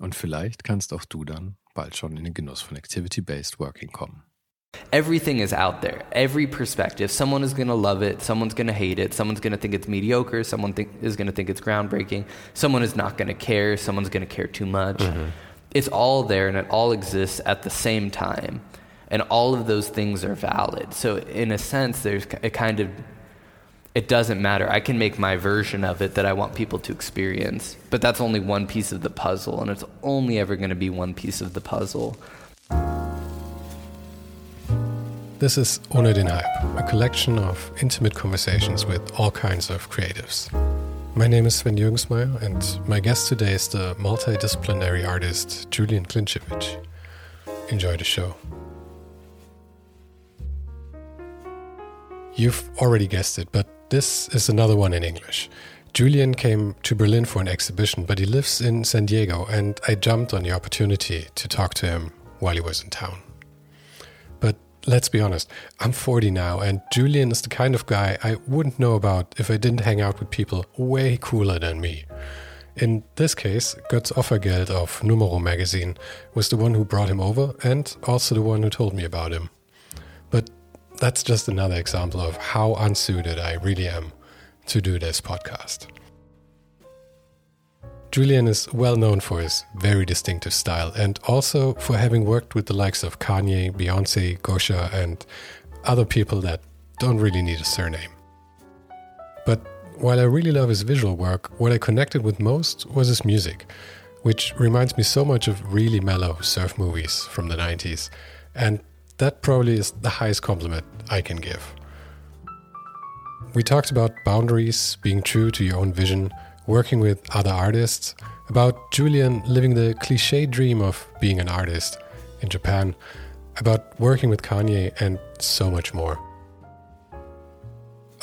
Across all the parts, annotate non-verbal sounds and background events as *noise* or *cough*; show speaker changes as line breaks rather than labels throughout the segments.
Und vielleicht kannst auch du dann bald schon in den Genuss von Activity-Based Working kommen.
Everything is out there. Every perspective. Someone is going to love it. Someone's going to hate it. Someone's going to think it's mediocre. Someone think, is going to think it's groundbreaking. Someone is not going to care. Someone's going to care too much. Mm-hmm. It's all there and it all exists at the same time. And all of those things are valid. So, in a sense, there's a kind of it doesn't matter. I can make my version of it that I want people to experience, but that's only one piece of the puzzle, and it's only ever going to be one piece of the puzzle.
This is Ohne den Hype, a collection of intimate conversations with all kinds of creatives. My name is Sven Jürgensmeyer, and my guest today is the multidisciplinary artist Julian Klincewicz. Enjoy the show. You've already guessed it, but this is another one in English. Julian came to Berlin for an exhibition, but he lives in San Diego, and I jumped on the opportunity to talk to him while he was in town But let's be honest, I'm 40 now, and Julian is the kind of guy I wouldn't know about if I didn't hang out with people way cooler than me. In this case, Götz Offergeld of Numero magazine was the one who brought him over and also the one who told me about him. But that's just another example of how unsuited I really am to do this podcast. Julian is well known for his very distinctive style and also for having worked with the likes of Kanye, Beyonce, Gosha, and other people that don't really need a surname. But while I really love his visual work, what I connected with most was his music, which reminds me so much of really mellow surf movies from the 90s. And that probably is the highest compliment I can give. We talked about boundaries, being true to your own vision working with other artists, about Julian living the cliche dream of being an artist in Japan, about working with Kanye, and so much more.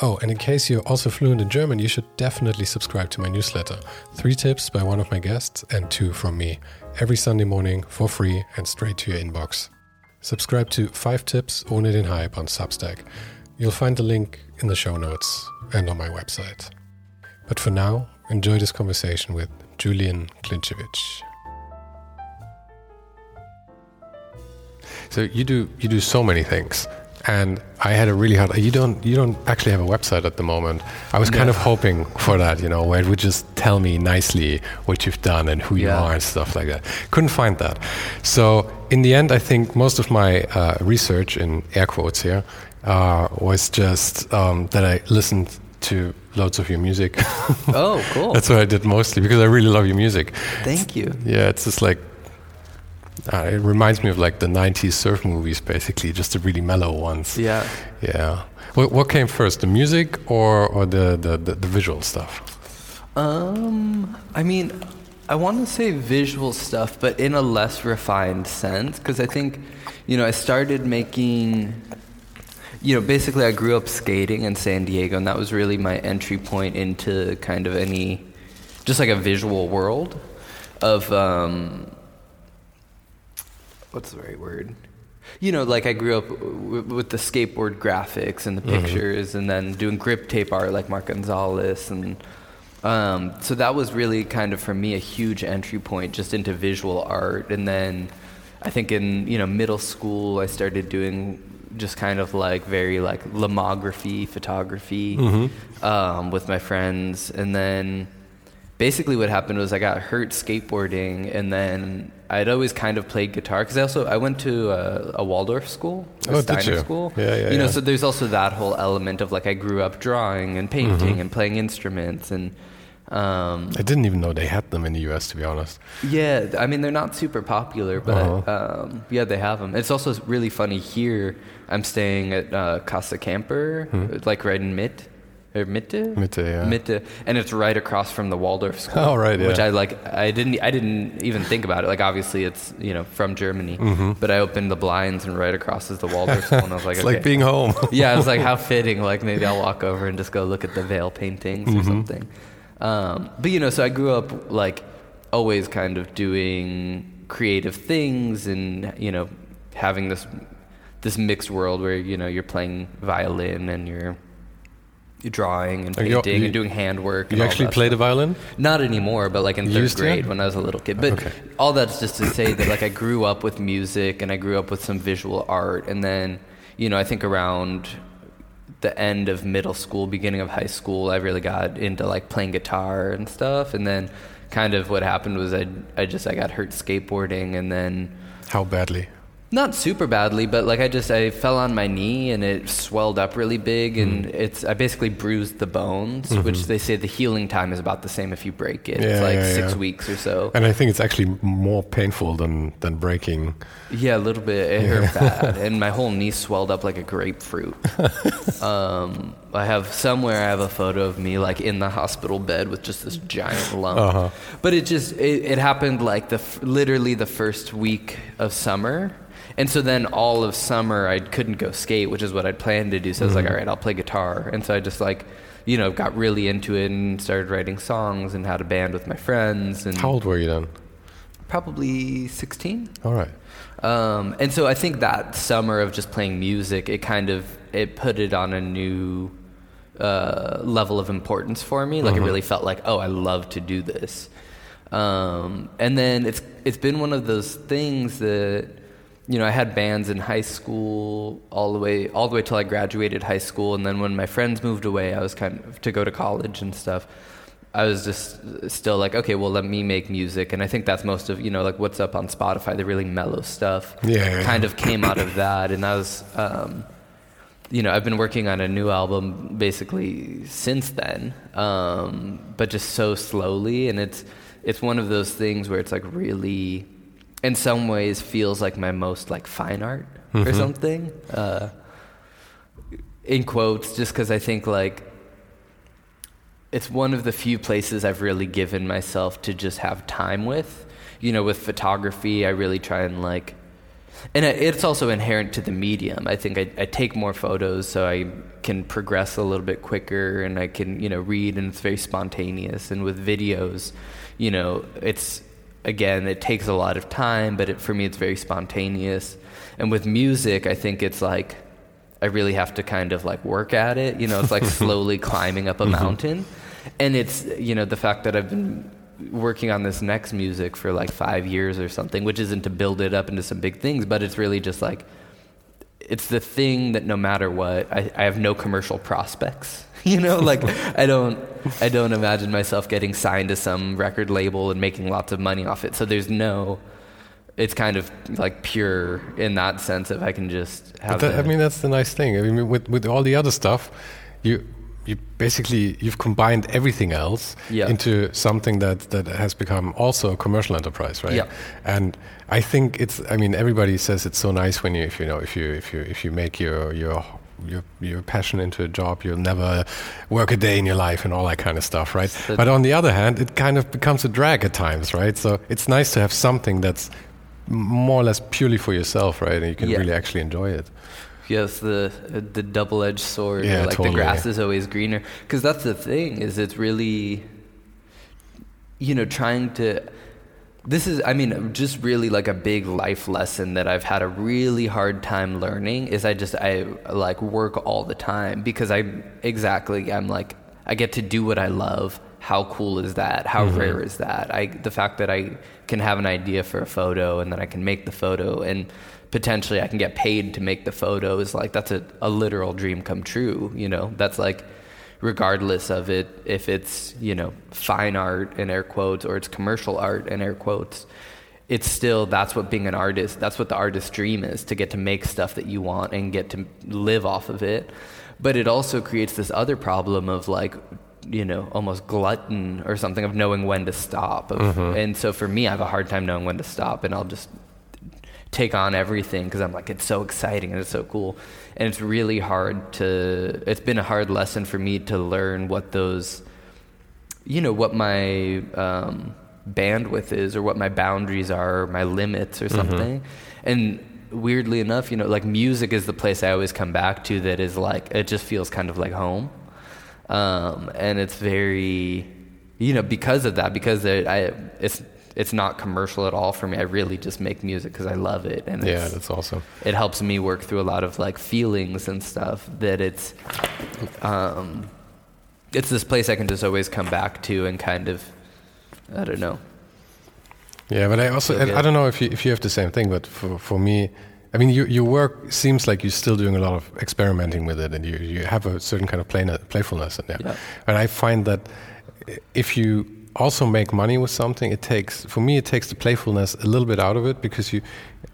Oh, and in case you're also fluent in German, you should definitely subscribe to my newsletter. Three tips by one of my guests and two from me, every Sunday morning for free and straight to your inbox. Subscribe to 5 Tips Ohne den Hype on Substack. You'll find the link in the show notes and on my website. But for now, enjoy this conversation with Julian Klincewicz. So you do you do so many things, and I had a really hard. You don't you don't actually have a website at the moment. I was kind of hoping for that, you know, where it would just tell me nicely what you've done and who you yeah. are and stuff like that. Couldn't find that. So in the end, I think most of my uh, research in air quotes here uh, was just um, that I listened to loads of your music.
oh, cool. *laughs*
That's what I did mostly because I really love your music.
Thank you.
Yeah, it's just like uh, it reminds me of like the 90s surf movies basically, just the really mellow ones.
Yeah.
Yeah. What, what came first, the music or or the the, the, the visual stuff?
Um, I mean, I want to say visual stuff, but in a less refined sense because I think, you know, I started making you know, basically, I grew up skating in San Diego, and that was really my entry point into kind of any, just like a visual world of, um, what's the right word? You know, like I grew up w- with the skateboard graphics and the mm-hmm. pictures, and then doing grip tape art like Mark Gonzalez, and um, so that was really kind of for me a huge entry point just into visual art, and then. I think in you know middle school I started doing just kind of like very like lomography photography mm-hmm. um, with my friends and then basically what happened was I got hurt skateboarding, and then I'd always kind of played guitar because I also I went to a, a Waldorf school, a
Oh, did you?
school.
Yeah, yeah,
You know, so there's also that whole element of like I grew up drawing and painting
Mm-hmm.
and playing instruments and. Um,
I didn't even know they had them in the US, to be honest.
yeah, I mean they're not super popular, but
Uh-huh.
um, yeah, they have them. It's also really funny here. I'm staying at uh, Casa Camper, like right in Mitt Mitte.
Mitte, yeah.
Mitte, and it's right across from the Waldorf school.
Oh, right, yeah. Which.
I like. I didn't. I didn't even think about it. Like obviously it's you know from Germany, but I opened the blinds and right across is the Waldorf school, and I was like,
Mm-hmm. *laughs* It's
okay.
like being home. *laughs*
yeah, I was like, *laughs* how fitting. Like maybe I'll walk over and just go look at the veil paintings
Mm-hmm.
or something. Um, but you know, so I grew up like always kind of doing creative things and you know having this this mixed world where you know you're playing violin and you're drawing and
Are you-
painting
you-
and doing handwork. and
you
all
actually
that
play
stuff.
the violin?
Not anymore, but like in
You
third
used to?
grade when I was a little kid. But
Okay.
all that's just to say that like I grew up with music and I grew up with some visual art, and then you know I think around the end of middle school, beginning of high school, I really got into like playing guitar and stuff, and then kind of what happened was I I just I got hurt skateboarding, and then
How badly?
Not super badly, but like I just I fell on my knee and it swelled up really big, and it's I basically bruised the bones, which they say the healing time is about the same if you break it.
Yeah,
it's like
yeah,
six
yeah.
weeks or so.
And I think it's actually more painful than, than breaking.
Yeah, a little bit. It hurt bad, *laughs* and my whole knee swelled up like a grapefruit. um, I have somewhere I have a photo of me like in the hospital bed with just this giant lump.
Uh-huh.
But it just it, it happened like the literally the first week of summer. And so then all of summer I couldn't go skate, which is what I'd planned to do. So I was like, all right, I'll play guitar. And so I just like, you know, got really into it and started writing songs and had a band with my friends. And
How old were you then?
probably 16.
All right.
Um, and so I think that summer of just playing music, it kind of it put it on a new uh, level of importance for me. Like it really felt like, oh, I love to do this. Um, and then it's it's been one of those things that you know I had bands in high school all the way all the way till I graduated high school, and then when my friends moved away, I was kind of to go to college and stuff. I was just still like, okay, well, let me make music, and I think that's most of you know, like what's up on Spotify, the really mellow stuff.
Yeah,
kind of came out of that, and that was, um, you know, I've been working on a new album basically since then, um, but just so slowly, and it's it's one of those things where it's like really, in some ways, feels like my most like fine art or something. Uh, in quotes, just because I think like it's one of the few places I've really given myself to just have time with. You know, with photography, I really try and like, and it's also inherent to the medium. I think I, I take more photos so I can progress a little bit quicker and I can, you know, read and it's very spontaneous. And with videos, you know, it's, again, it takes a lot of time, but it, for me, it's very spontaneous. And with music, I think it's like, I really have to kind of like work at it. You know, it's like *laughs* slowly climbing up a mm-hmm. mountain. And it's, you know, the fact that I've been working on this next music for like five years or something, which isn't to build it up into some big things, but it's really just like, it's the thing that no matter what, I, I have no commercial prospects. *laughs* You know, like I don't, I don't imagine myself getting signed to some record label and making lots of money off it. So there's no, it's kind of like pure in that sense if I can just have.
But that, I mean, that's the nice thing. I mean, with with all the other stuff, you you basically you've combined everything else
Yeah.
into something that that has become also a commercial enterprise, right?
Yeah.
And I think it's. I mean, everybody says it's so nice when you if you know if you if you if you make your your your your passion into a job, you'll never work a day in your life and all that kind of stuff, right?
But-
but on the other hand, it kind of becomes a drag at times, right? So it's nice to have something that's more or less purely for yourself, right? And you can
Yeah.
really actually enjoy it.
Yes, the uh, the double-edged sword.
Yeah,
like
totally.
the grass is always greener. Because that's the thing is it's really, you know, trying to. This is, I mean, just really like a big life lesson that I've had a really hard time learning. Is I just I like work all the time because I exactly I'm like I get to do what I love. How cool is that? How mm-hmm. rare is that? I the fact that I can have an idea for a photo and then I can make the photo and potentially I can get paid to make the photo is like that's a, a literal dream come true. You know, that's like regardless of it if it's you know fine art in air quotes or it's commercial art in air quotes it's still that's what being an artist that's what the artist's dream is to get to make stuff that you want and get to live off of it. But it also creates this other problem of like you know almost glutton or something of knowing when to stop. Of,
Mm-hmm.
and so for me i have a hard time knowing when to stop and i'll just take on everything because i'm like it's so exciting and it's so cool and it's really hard to it's been a hard lesson for me to learn what those you know what my um, bandwidth is or what my boundaries are or my limits or something. And weirdly enough you know like music is the place i always come back to that is like it just feels kind of like home. Um, and it's very you know because of that because it, I, it's it's not commercial at all for me i really just make music because i love it and
Yeah, that's awesome.
it helps me work through a lot of like feelings and stuff that it's um, it's this place I can just always come back to and kind of I don't know.
Yeah, but I also I don't know if you if you have the same thing, but for for me, I mean, your your work seems like you're still doing a lot of experimenting with it, and you you have a certain kind of play, playfulness in there.
Yeah.
And I find that if you also make money with something, it takes for me it takes the playfulness a little bit out of it because you,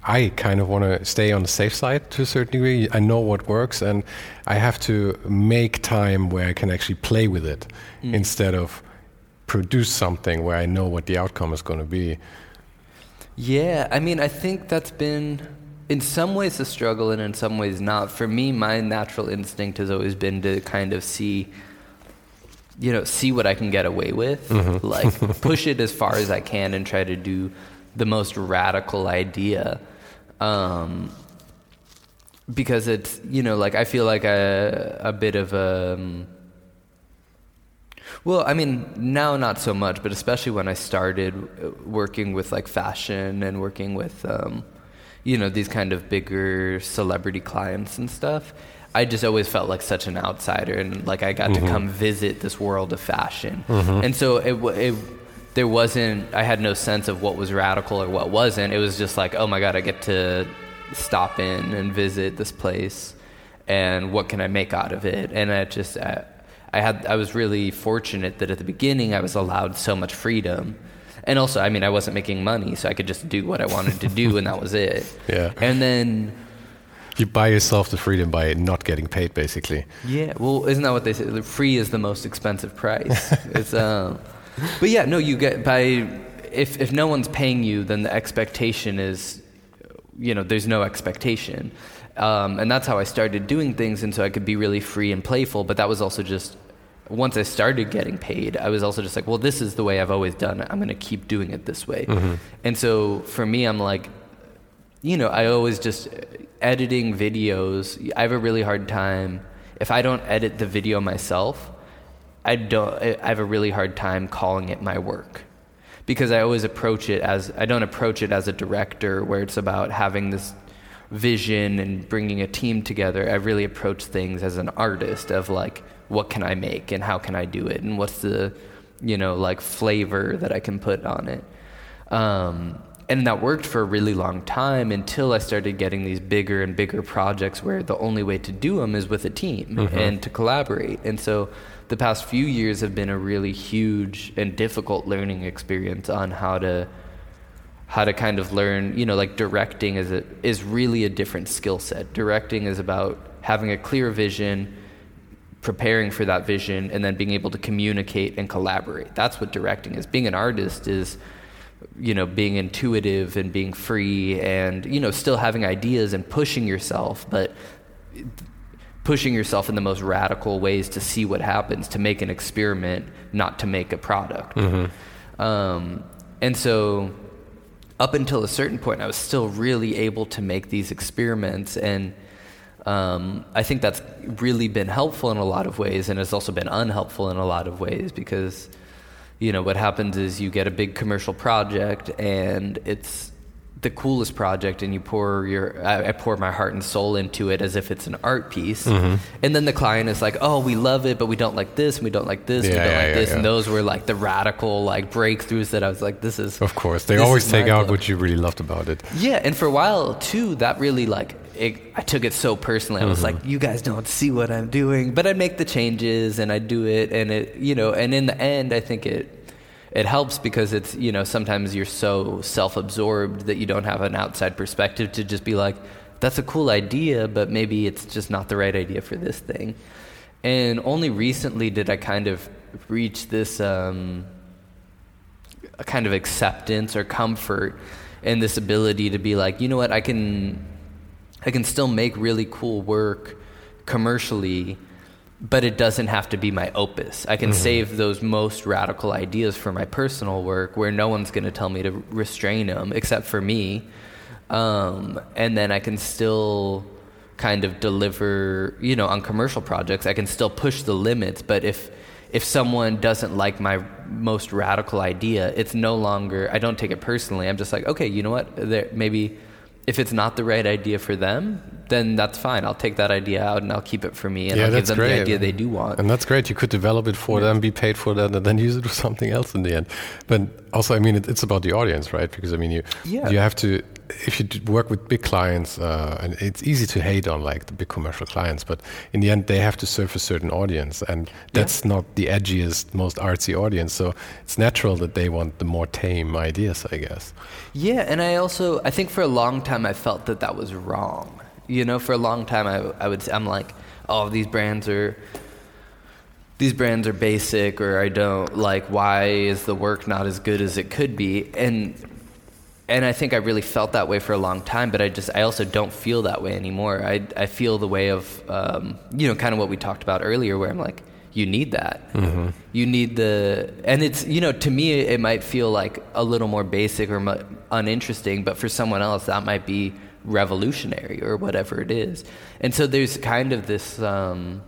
I kind of want to stay on the safe side to a certain degree. I know what works, and I have to make time where I can actually play with it mm. instead of produce something where I know what the outcome is going to be.
Yeah, I mean I think that's been in some ways a struggle and in some ways not. For me, my natural instinct has always been to kind of see you know, see what I can get away with, like *laughs* push it as far as I can and try to do the most radical idea. Um, because it's, you know, like I feel like a, a bit of a. Um, well, I mean, now not so much, but especially when I started working with like fashion and working with, um, you know, these kind of bigger celebrity clients and stuff. I just always felt like such an outsider, and like I got to mm-hmm. come visit this world of fashion, mm-hmm. and so it, it there wasn't. I had no sense of what was radical or what wasn't. It was just like, oh my god, I get to stop in and visit this place, and what can I make out of it? And I just. I, I had I was really fortunate that at the beginning I was allowed so much freedom. And also, I mean, I wasn't making money, so I could just do what I wanted to do and that was it. *laughs*
Yeah.
And then
You buy yourself the freedom by not getting paid, basically.
yeah, well, isn't that what they say? The Free is the most expensive price. *laughs* it's um But yeah, no, you get by if if no one's paying you, then the expectation is you know, there's no expectation. Um, and that's how I started doing things, and so I could be really free and playful. But that was also just once I started getting paid, I was also just like, well, this is the way I've always done it. I'm going to keep doing it this way. And so for me, I'm like, you know, I always just editing videos. I have a really hard time if I don't edit the video myself. I don't. I have a really hard time calling it my work because I always approach it as I don't approach it as a director where it's about having this vision and bringing a team together. I really approach things as an artist of like what can I make and how can I do it and what's the you know like flavor that I can put on it. Um, and that worked for a really long time until I started getting these bigger and bigger projects where the only way to do them is with a team mm-hmm. and to collaborate. And so the past few years have been a really huge and difficult learning experience on how to how to kind of learn, you know, like directing is a, is really a different skill set. Directing is about having a clear vision, preparing for that vision, and then being able to communicate and collaborate. That's what directing is. Being an artist is, you know, being intuitive and being free and, you know, still having ideas and pushing yourself, but pushing yourself in the most radical ways to see what happens, to make an experiment, not to make a product. Um, and so, up until a certain point, I was still really able to make these experiments, and um, I think that's really been helpful in a lot of ways, and it's also been unhelpful in a lot of ways because, you know, what happens is you get a big commercial project, and it's the coolest project and you pour your I, I pour my heart and soul into it as if it's an art piece mm-hmm. and then the client is like oh we love it but we don't like this and we don't like this and we don't
yeah,
like
yeah,
this
yeah.
and those were like the radical like breakthroughs that I was like this is
Of course, they always take out
book.
what you really loved about it.
yeah and for a while too that really like it, I took it so personally. I was like, you guys don't see what I'm doing, but I make the changes and I do it, and it, you know, and in the end, I think it it helps because it's you know sometimes you're so self-absorbed that you don't have an outside perspective to just be like, that's a cool idea, but maybe it's just not the right idea for this thing. And only recently did I kind of reach this um, kind of acceptance or comfort in this ability to be like, you know what, I can I can still make really cool work commercially, but it doesn't have to be my opus. I can mm-hmm. save those most radical ideas for my personal work where no one's going to tell me to restrain them except for me. Um, and then I can still kind of deliver, you know, on commercial projects, I can still push the limits, but if if someone doesn't like my most radical idea, it's no longer I don't take it personally. I'm just like, okay, you know what? There maybe if it's not the right idea for them, then that's fine. I'll take that idea out and I'll keep it for me and
yeah,
I'll
give
them
great.
the idea they do want.
And that's great. You could develop it for yeah. them, be paid for that, and then use it for something else in the end. But also, I mean, it, it's about the audience, right? Because I mean, you yeah. you have to if you work with big clients, uh, and it's easy to hate on like the big commercial clients, but in the end, they have to serve a certain audience, and that's yeah. not the edgiest, most artsy audience. So it's natural that they want the more tame ideas, I guess.
Yeah, and I also I think for a long time I felt that that was wrong. You know, for a long time I I would I'm like, oh, these brands are these brands are basic or I don't like why is the work not as good as it could be and and I think I really felt that way for a long time, but I just I also don't feel that way anymore. I I feel the way of um, you know kind of what we talked about earlier, where I'm like, you need that. Mm-hmm. You need the and it's you know to me it might feel like a little more basic or mu- uninteresting, but for someone else that might be revolutionary or whatever it is. And so there's kind of this. Um,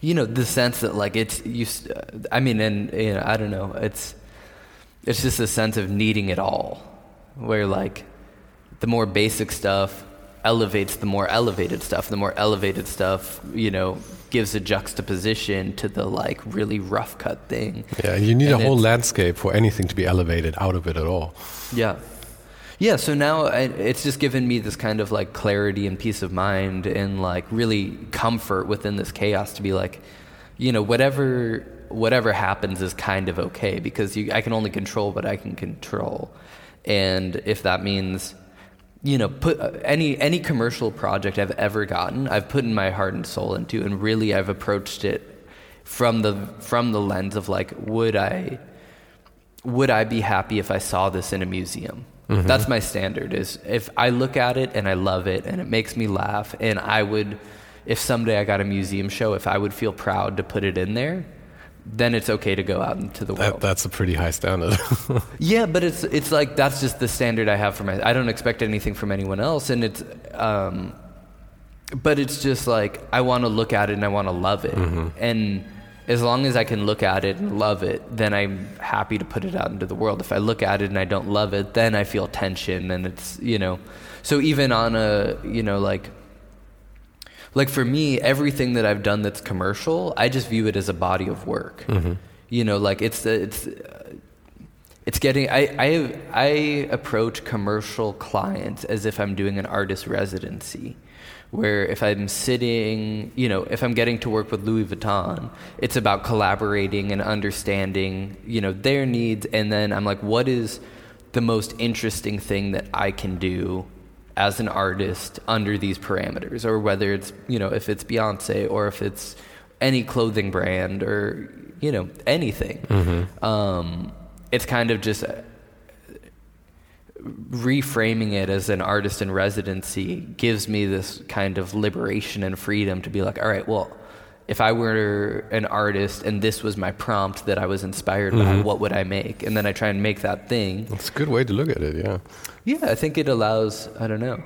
you know the sense that like it's you i mean and you know i don't know it's it's just a sense of needing it all, where like the more basic stuff elevates the more elevated stuff. The more elevated stuff, you know, gives a juxtaposition to the like really rough cut thing.
Yeah, you need and a whole landscape for anything to be elevated out of it at all.
Yeah. Yeah, so now it's just given me this kind of like clarity and peace of mind and like really comfort within this chaos to be like, you know, whatever whatever happens is kind of okay because you, I can only control what I can control. And if that means, you know, put uh, any any commercial project I've ever gotten, I've put in my heart and soul into, and really I've approached it from the from the lens of like, would I would I be happy if I saw this in a museum? Mm-hmm. That's my standard. Is if I look at it and I love it and it makes me laugh, and I would, if someday I got a museum show, if I would feel proud to put it in there, then it's okay to go out into the world.
That, that's a pretty high standard. *laughs*
yeah, but it's it's like that's just the standard I have for my. I don't expect anything from anyone else, and it's. Um, but it's just like I want to look at it and I want to love it, mm-hmm. and as long as I can look at it and love it, then I'm happy to put it out into the world. If I look at it and I don't love it, then I feel tension, and it's you know. So even on a you know like like for me, everything that I've done that's commercial, I just view it as a body of work. Mm-hmm. You know, like it's it's it's getting. I I I approach commercial clients as if I'm doing an artist residency. Where if I'm sitting, you know, if I'm getting to work with Louis Vuitton, it's about collaborating and understanding, you know, their needs, and then I'm like, what is the most interesting thing that I can do as an artist under these parameters, or whether it's you know if it's Beyonce or if it's any clothing brand or you know anything. Mm-hmm. Um, it's kind of just reframing it as an artist in residency gives me this kind of liberation and freedom to be like, all right, well, if I were an artist and this was my prompt that I was inspired mm-hmm. by, what would I make? And then I try and make that thing.
That's a good way to look at it, yeah.
Yeah, I think it allows, I don't know.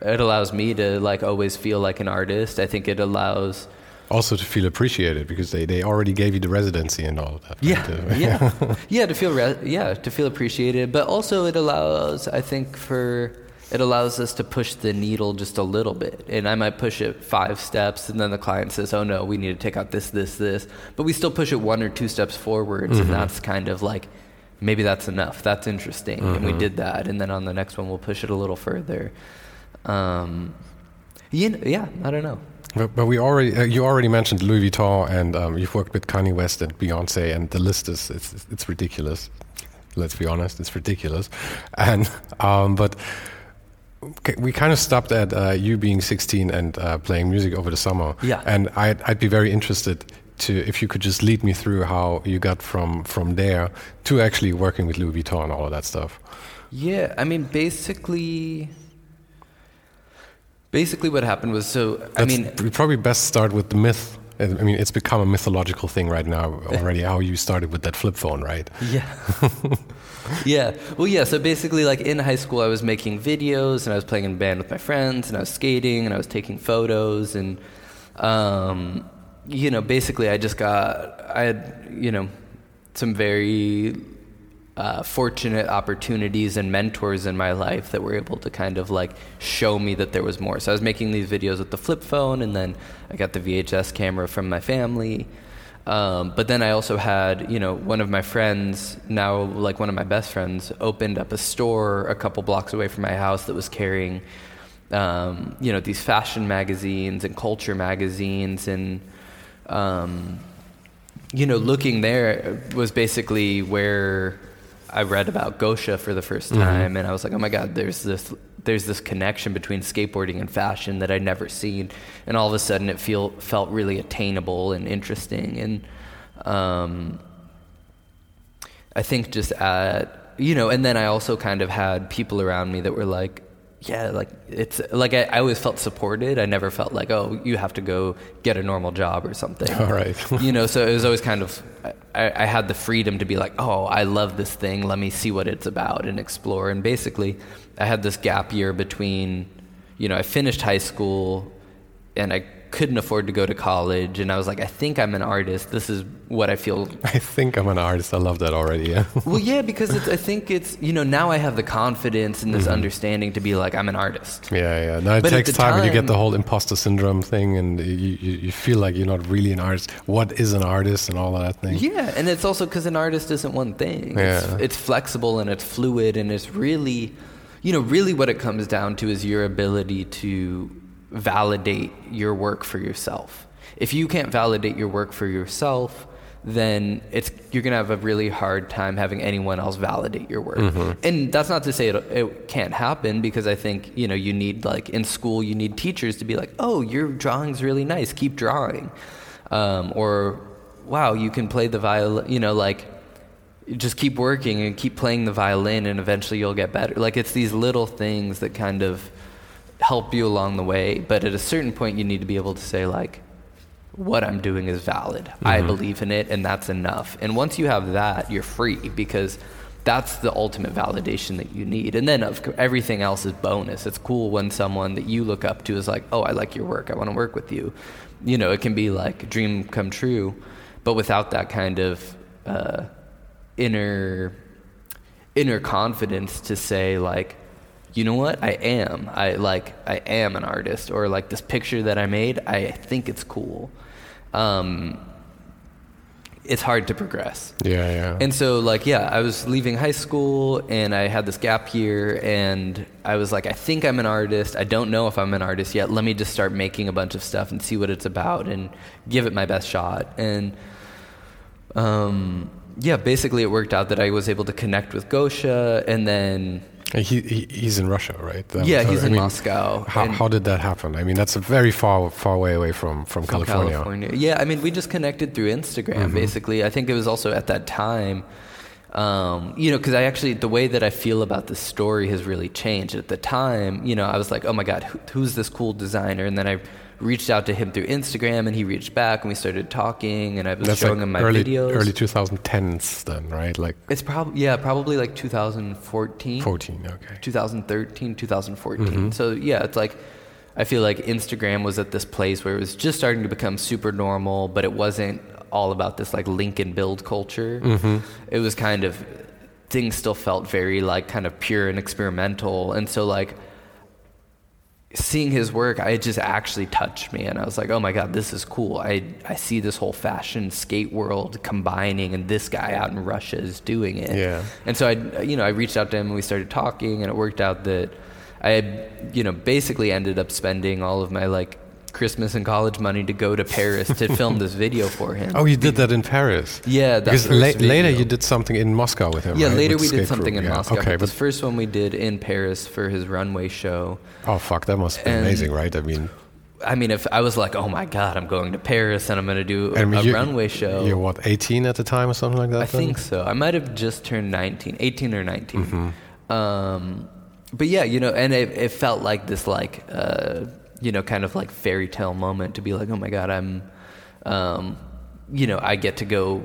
It allows me to like always feel like an artist. I think it allows
also to feel appreciated because they, they already gave you the residency and all of that.
Yeah, right? *laughs* yeah, yeah. To feel re- yeah to feel appreciated, but also it allows I think for it allows us to push the needle just a little bit. And I might push it five steps, and then the client says, "Oh no, we need to take out this, this, this." But we still push it one or two steps forwards, mm-hmm. and that's kind of like maybe that's enough. That's interesting, mm-hmm. and we mm-hmm. did that. And then on the next one, we'll push it a little further. Um, you know, yeah, I don't know.
But, but we already uh, you already mentioned Louis Vuitton, and um, you've worked with Kanye West and Beyonce, and the list is it's it's ridiculous. Let's be honest, it's ridiculous. And um, but we kind of stopped at uh, you being 16 and uh, playing music over the summer.
Yeah.
And I'd I'd be very interested to if you could just lead me through how you got from from there to actually working with Louis Vuitton and all of that stuff.
Yeah, I mean, basically, basically what happened was so. I mean,
we probably best start with the myth. I mean, it's become a mythological thing right now *laughs* already. how you started with that flip phone, right?
Yeah. *laughs* yeah. Well, yeah. So basically, like in high school, I was making videos and I was playing in band with my friends and I was skating and I was taking photos and, um, you know, basically, I just got I had you know some very uh, fortunate opportunities and mentors in my life that were able to kind of like show me that there was more. So I was making these videos with the flip phone, and then I got the VHS camera from my family. Um, but then I also had, you know, one of my friends, now like one of my best friends, opened up a store a couple blocks away from my house that was carrying, um, you know, these fashion magazines and culture magazines and, um, you know, looking there was basically where I read about Gosha for the first time, and I was like, oh my god, there's this there's this connection between skateboarding and fashion that I'd never seen, and all of a sudden it feel felt really attainable and interesting, and um, I think just at you know, and then I also kind of had people around me that were like, yeah, like it's like I, I always felt supported. I never felt like, oh, you have to go get a normal job or something.
All right. *laughs*
you know, so it was always kind of I, I had the freedom to be like, oh, I love this thing. Let me see what it's about and explore. And basically, I had this gap year between, you know, I finished high school and I couldn't afford to go to college and I was like I think I'm an artist this is what I feel *laughs*
I think I'm an artist. I love that already. Yeah. *laughs*
well yeah because it's, I think it's you know now I have the confidence and this
Mm-hmm.
understanding to be like I'm an artist
Yeah, yeah. Now it
But
takes time, and you get the whole imposter syndrome thing, and you, you, you feel like you're not really an artist. What is an artist, and all of that thing.
Yeah, and it's also because an artist isn't one thing. It's,
Yeah.
it's flexible and it's fluid, and it's really, you know, really what it comes down to is your ability to validate your work for yourself. If you can't validate your work for yourself, then it's you're gonna have a really hard time having anyone else validate your work. And that's not to say it, it can't happen because I think you know you need like in school you need teachers to be like, oh, your drawing's really nice, keep drawing, um, or wow, you can play the violin, you know, like just keep working and keep playing the violin and eventually you'll get better. Like it's these little things that kind of help you along the way, but at a certain point you need to be able to say like what I'm doing is valid. I believe in it and that's enough. And once you have that, you're free because that's the ultimate validation that you need. And then of course, everything else is bonus. It's cool when someone that you look up to is like, "Oh, I like your work. I want to work with you." You know, it can be like a dream come true, but without that kind of uh, inner inner confidence to say like you know what i am i like i am an artist or like this picture that i made i think it's cool um, it's hard to progress
Yeah, yeah.
and so, like, yeah, I was leaving high school and I had this gap year, and I was like, I think I'm an artist. I don't know if I'm an artist yet. Let me just start making a bunch of stuff and see what it's about and give it my best shot. And, um, yeah, basically, it worked out that I was able to connect with Gosha, and then
he, he he's in Russia, right? That
Yeah,
was-
he's
I
in
mean,
Moscow,
How, how did that happen? I mean, that's a very far far way away from from,
from
California.
Yeah, I mean, we just connected through Instagram, basically. I think it was also at that time, um, you know, because I actually, the way that I feel about this story has really changed. At the time, you know, I was like, oh my God, who, who's this cool designer? And then I reached out to him through Instagram and he reached back and we started talking and I was
That's
showing
like
him my
early
videos.
early 2010s then, right? Like
it's probably, yeah, probably like 2014.
14. Okay.
2013, 2014. Mm-hmm. So yeah, it's like I feel like Instagram was at this place where it was just starting to become super normal, but it wasn't all about this like link and build culture. Mm-hmm. It was kind of things still felt very like kind of pure and experimental, and so like seeing his work, I it just actually touched me, and I was like, oh my god, this is cool. I I see this whole fashion skate world combining, and this guy out in Russia is doing it.
Yeah.
And so I, you know, I reached out to him and we started talking, and it worked out that I, you know, basically ended up spending all of my like Christmas and college money to go to Paris to film this video for him.
Oh, you did that in Paris?
Yeah, that
because la- later you did something in Moscow with him.
Yeah,
right?
later
With
we did something
Room,
in
yeah.
Moscow.
Okay,
but
but
this first one we did in Paris for his runway show.
oh fuck, that must be
And-
amazing, right? I mean,
I mean, if I was like, oh my god, I'm going to Paris and I'm going to do a
you-
runway show.
You're what, 18 at the time or something like that?
I
then?
think so. I might have just turned 19, 18 or 19.
Mm-hmm.
Um, but yeah, you know, and it, it felt like this, like, uh, you know, kind of like fairy tale moment to be like, oh my God, I'm, um, you know, I get to go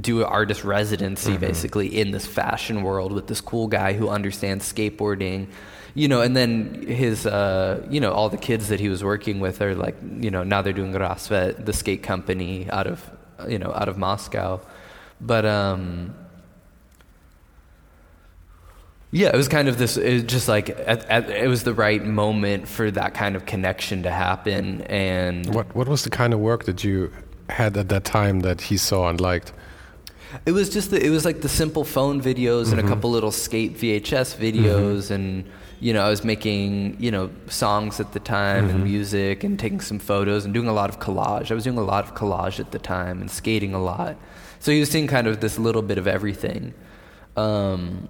do an artist residency
Mm-hmm.
basically in this fashion world with this cool guy who understands skateboarding. You know, and then his, uh, you know, all the kids that he was working with are like, you know, now they're doing Rassvet, the skate company out of, you know, out of Moscow. But um, yeah, it was kind of this. It was just like at, at, it was the right moment for that kind of connection to happen. And
What What was the kind of work that you had at that time that he saw and liked?
it was just the, it was like the simple phone videos and a mm-hmm. couple little skate VHS videos mm-hmm. and you know I was making you know songs at the time and mm-hmm. music and taking some photos and doing a lot of collage. I was doing a lot of collage at the time and skating a lot. So he was seeing kind of this little bit of everything. Um,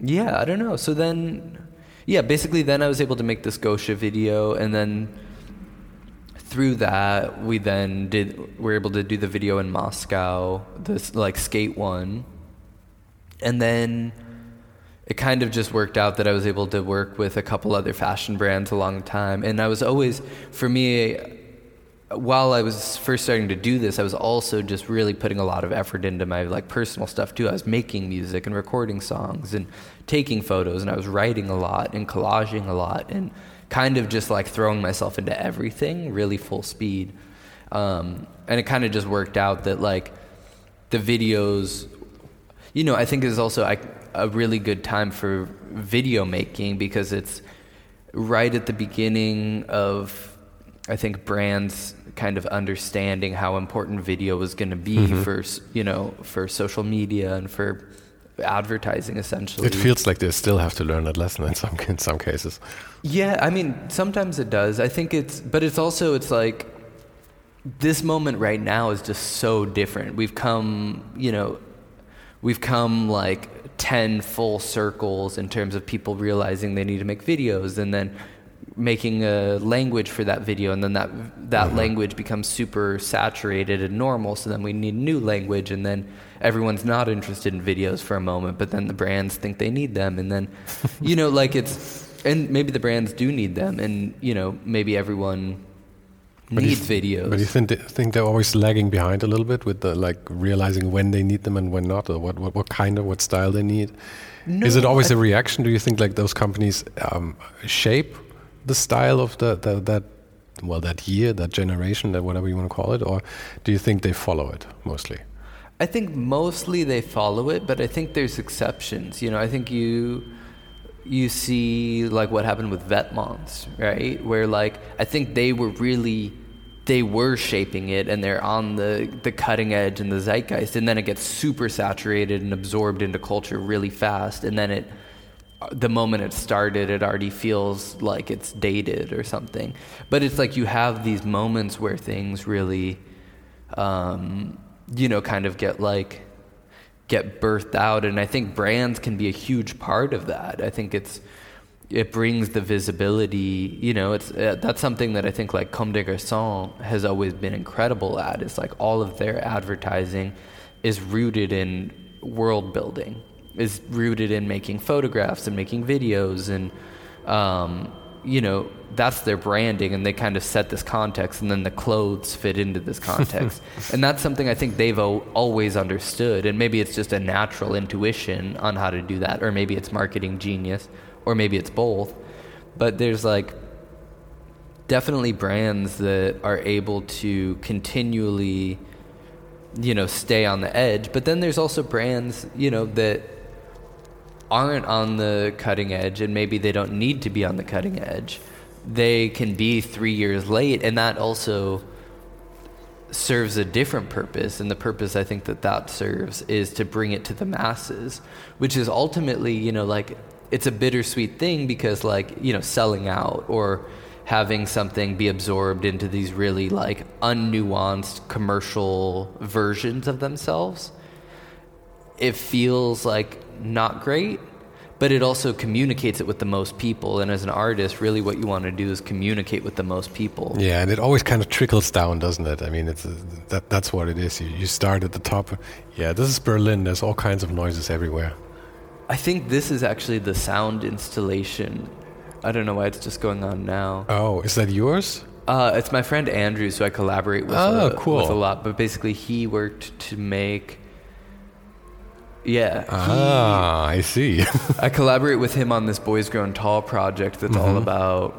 yeah, I don't know. So then, yeah, basically then I was able to make this Gosha video, and then through that we then did were able to do the video in Moscow, this like skate one, and then it kind of just worked out that I was able to work with a couple other fashion brands along the time, and I was always for me while I was first starting to do this, I was also just really putting a lot of effort into my like personal stuff too. I was making music and recording songs and taking photos, and I was writing a lot and collaging a lot and kind of just like throwing myself into everything really full speed. Um, and it kind of just worked out that like the videos, you know, I think is also I, a really good time for video making because it's right at the beginning of I think brands kind of understanding how important video was going to be
Mm-hmm.
for you know for social media and for advertising essentially.
It feels like they still have to learn that lesson in some in some cases.
Yeah, I mean, sometimes it does. I think it's, but it's also, it's like, this moment right now is just so different. We've come, you know, we've come like 10 full circles in terms of people realizing they need to make videos and then making a language for that video and then that that language becomes super saturated and normal so then we need new language and then everyone's not interested in videos for a moment but then the brands think they need them and then *laughs* you know like it's and maybe the brands do need them and you know maybe everyone
But
needs
th-
videos
But you think they, think they're always lagging behind a little bit with the like realizing when they need them and when not, or what what, what kind of what style they need? Is it always
I-
a reaction? Do you think like those companies um, shape the style of the, the that well that year, that generation, that whatever you want to call it, or do you think they follow it mostly?
I think mostly they follow it, but I think there's exceptions. You know, I think you you see like what happened with Vetements, right? Where like I think they were really they were shaping it and they're on the the cutting edge and the zeitgeist and then it gets super saturated and absorbed into culture really fast and then it the moment it started it already feels like it's dated or something. But it's like you have these moments where things really um, you know kind of get like get birthed out. And i think brands can be a huge part of that. I think it's it brings the visibility you know it's uh, that's something that i think like comme des garçons has always been incredible at it's like all of their advertising is rooted in world building is rooted in making photographs and making videos and um, you know that's their branding and they kind of set this context and then the clothes fit into this *laughs* context. And that's something i think they've o- always understood and maybe it's just a natural intuition on how to do that or maybe it's marketing genius or maybe it's both. But there's like definitely brands that are able to continually you know stay on the edge. But then there's also brands you know that aren't on the cutting edge and maybe they don't need to be on the cutting edge they can be 3 years late and that also serves a different purpose. And the purpose I think that that serves is to bring it to the masses which is ultimately you know like it's a bittersweet thing because like you know selling out or having something be absorbed into these really like unnuanced commercial versions of themselves it feels like not great but it also communicates it with the most people and as an artist really what you want to do is communicate with the most people
Yeah, and it always kind of trickles down, doesn't it? I mean, it's uh, that that's what it is. You, you start at the top. Yeah, this is Berlin. There's all kinds of noises everywhere.
i think this is actually the sound installation i don't know why it's just going on now
Oh, is that yours?
Uh, it's my friend Andrew, who I collaborate with,
Oh,
uh,
cool.
with a lot. But basically, he worked to make. Yeah,
Ah, I see.
I collaborate with him on this Boys Grown Tall project that's all
Mm-hmm.
about.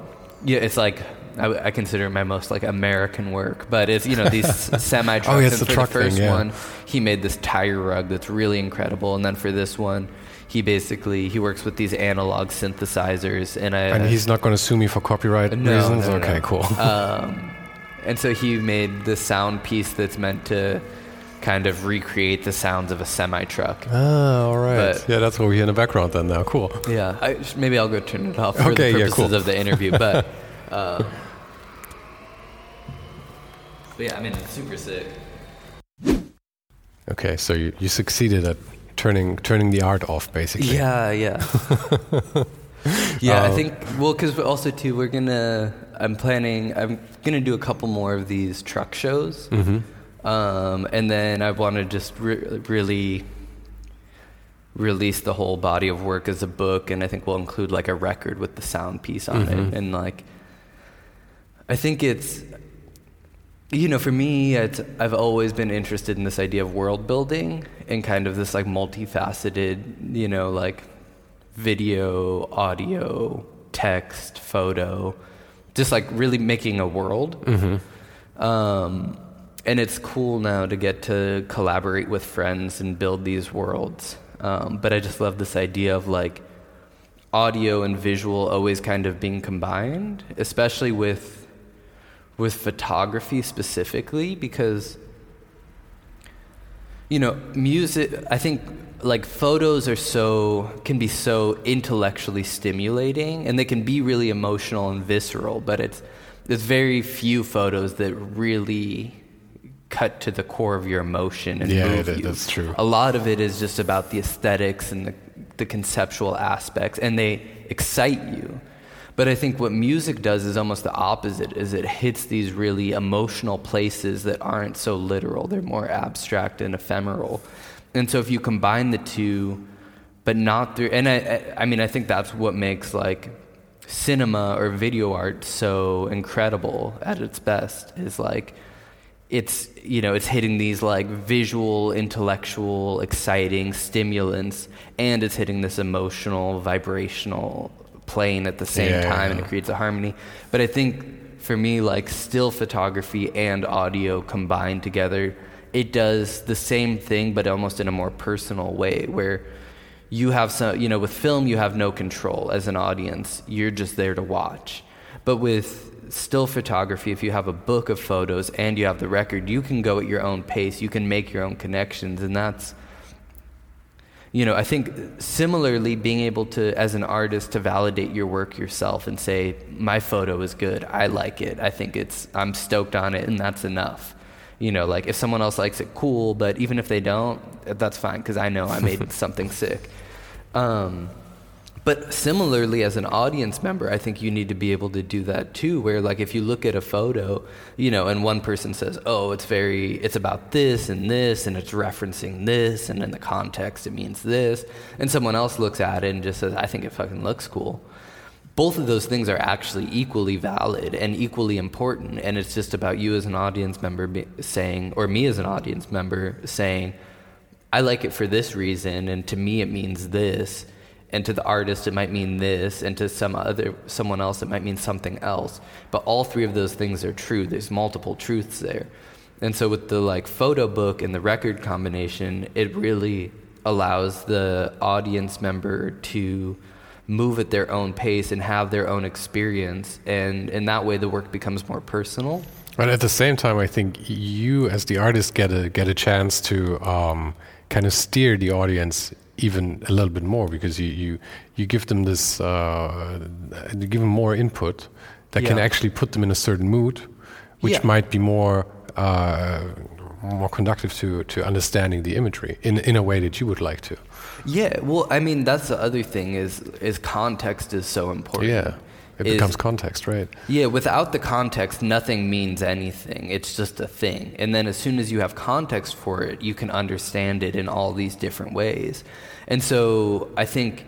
Yeah, it's like I, I consider it my most like American work, but it's you know these *laughs* semi trucks.
Oh, yeah, it's
and
the
for
truck
the first
thing, yeah.
one, he made this tire rug that's really incredible, and then for this one, he basically he works with these analog synthesizers, and I
and he's not going to sue me for copyright
No,
reasons.
no, no,
okay,
no.
cool.
um, and so he made the sound piece that's meant to kind of recreate the sounds of a semi truck.
ah, all right.
but-
yeah, that's what we hear in the background then. Now, cool.
Yeah, I, maybe I'll go turn it off for
Okay,
the
yeah,
purposes
cool.
of the interview. But, *laughs* uh, but yeah, I mean, it's super sick.
Okay, so you, you succeeded at turning turning the art off, basically.
Yeah, yeah. yeah, I
Oh.
think, well, because also, too, we're going to, I'm planning, I'm going to do a couple more of these truck shows.
hmm
Um, and then I want to just re- really release the whole body of work as a book, and I think we'll include like a record with the sound piece on
Mhm.
it. And like, I think it's, you know, for me, it's, I've always been interested in this idea of world building and kind of this like multifaceted, you know, like video, audio, text, photo, just like really making a world.
hmm
Um, and it's cool now to get to collaborate with friends and build these worlds. Um, but I just love this idea of like audio and visual always kind of being combined, especially with with photography specifically, because you know, music. I think like photos are so can be so intellectually stimulating, and they can be really emotional and visceral. But it's there's very few photos that really cut to the core of your emotion and
Yeah,
move
that-
you.
that's true.
A lot of it is just about the aesthetics and the, the conceptual aspects, and they excite you. But I think what music does is almost the opposite, is it hits these really emotional places that aren't so literal. They're more abstract and ephemeral. And so if you combine the two, but not through, and I, I, I mean, I think that's what makes like cinema or video art so incredible at its best, is like, it's you know it's hitting these like visual intellectual exciting stimulants and it's hitting this emotional vibrational plane at the same
Yeah,
time and it creates a harmony. But i think for me like still photography and audio combined together it does the same thing but almost in a more personal way where you have some you know with film you have no control as an audience. You're just there to watch. But with still photography if you have a book of photos and you have the record you can go at your own pace you can make your own connections and that's you know i think similarly being able to as an artist to validate your work yourself and say my photo is good i like it i think it's i'm stoked on it and that's enough. You know like if someone else likes it cool but even if they don't that's fine because i know i made *laughs* something sick. Um, but similarly, as an audience member, I think you need to be able to do that too. Where, like, if you look at a photo, you know, and one person says, "Oh, it's very, it's about this and this, and it's referencing this, and in the context it means this," and someone else looks at it and just says, "I think it fucking looks cool." Both of those things are actually equally valid and equally important, and it's just about you as an audience member be- saying, or me as an audience member saying, I like it for this reason, and to me it means this, and to the artist it might mean this, and to some other someone else it might mean something else. But all three of those things are true. There's multiple truths there, and so with the like photo book and the record combination, it really allows the audience member to move at their own pace and have their own experience, and in that way the work becomes more personal.
But at the same time, I think you, as the artist, get a get a chance to um, kind of steer the audience even a little bit more because you you, you give them this uh, you give them more input that can actually put them in a certain mood, which
Yeah.
might be more uh, more conductive to to understanding the imagery in in a way that you would like to.
Yeah, well, I mean, that's the other thing is is context is so important.
Yeah, it
Is-
becomes context, right?
Yeah, without the context, nothing means anything. It's just a thing. And then as soon as you have context for it, you can understand it in all these different ways. And so I think,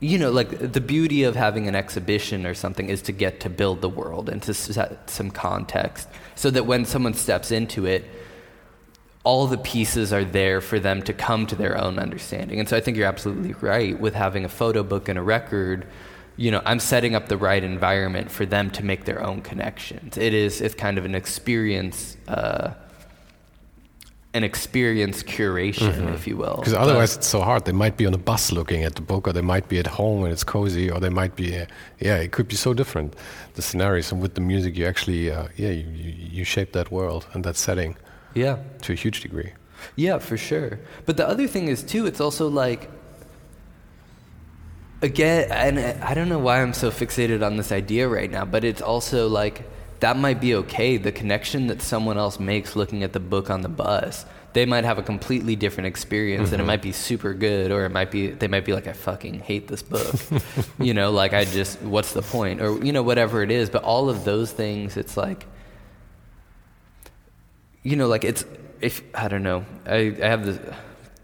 you know, like the beauty of having an exhibition or something is to get to build the world and to set some context so that when someone steps into it, all the pieces are there for them to come to their own understanding. And so I think you're absolutely right with having a photo book and a record. You know, I'm setting up the right environment for them to make their own connections. It is it's kind of an experience, uh, an experience curation, if you will.
Because
But-
otherwise, it's so hard. They might be on a bus looking at the book, or they might be at home and it's cozy, or they might be, uh, yeah, it could be so different. The scenarios and with the music, you actually, uh, yeah, you, you shape that world and that setting
yeah.
to a huge degree.
Yeah, for sure. But the other thing is too, it's also like again, and I don't know why I'm so fixated on this idea right now, but it's also like that might be okay. The connection that someone else makes looking at the book on the bus, they might have a completely different experience, and it mm-hmm. might be super good, or it might be they might be like, I fucking hate this book, *laughs* you know, like I just what's the point, or you know whatever it is. But all of those things, it's like you know, like it's if I don't know, I, I have this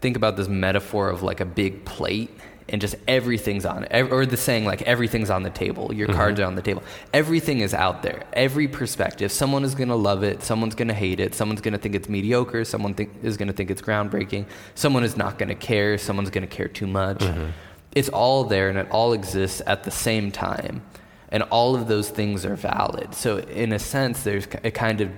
think about this metaphor of like a big plate and just everything's on it, or the saying like everything's on the table, your mm-hmm. cards are on the table, everything is out there, every perspective. Someone is gonna love it, someone's gonna hate it, someone's gonna think it's mediocre, someone think, is gonna think it's groundbreaking, someone is not gonna care, someone's gonna care too much. Mm-hmm. It's all there and it all exists at the same time, and all of those things are valid. So in a sense, there's a kind of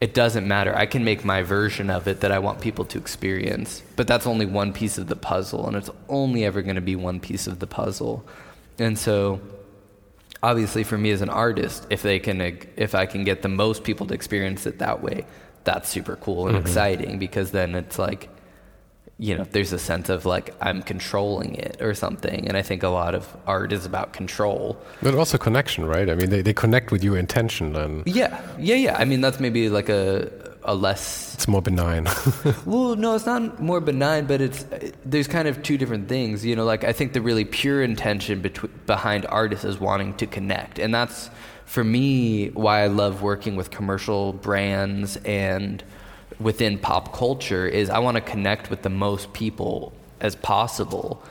it doesn't matter. I can make my version of it that I want people to experience, but that's only one piece of the puzzle, and it's only ever going to be one piece of the puzzle. And so, obviously, for me as an artist, if they can, if I can get the most people to experience it that way, that's super cool and mm-hmm. exciting because then it's like, you know, there's a sense of like I'm controlling it or something. And I think a lot of art is about control.
But also connection, right? I mean, they, they connect with your intention and
Yeah, yeah, yeah. I mean, that's maybe like a a less
it's more benign. *laughs*
Well, no, it's not more benign, but it's there's kind of two different things. You know, like I think the really pure intention behind artists is wanting to connect, and that's for me why I love working with commercial brands and within pop culture is I want to connect with the most people as possible,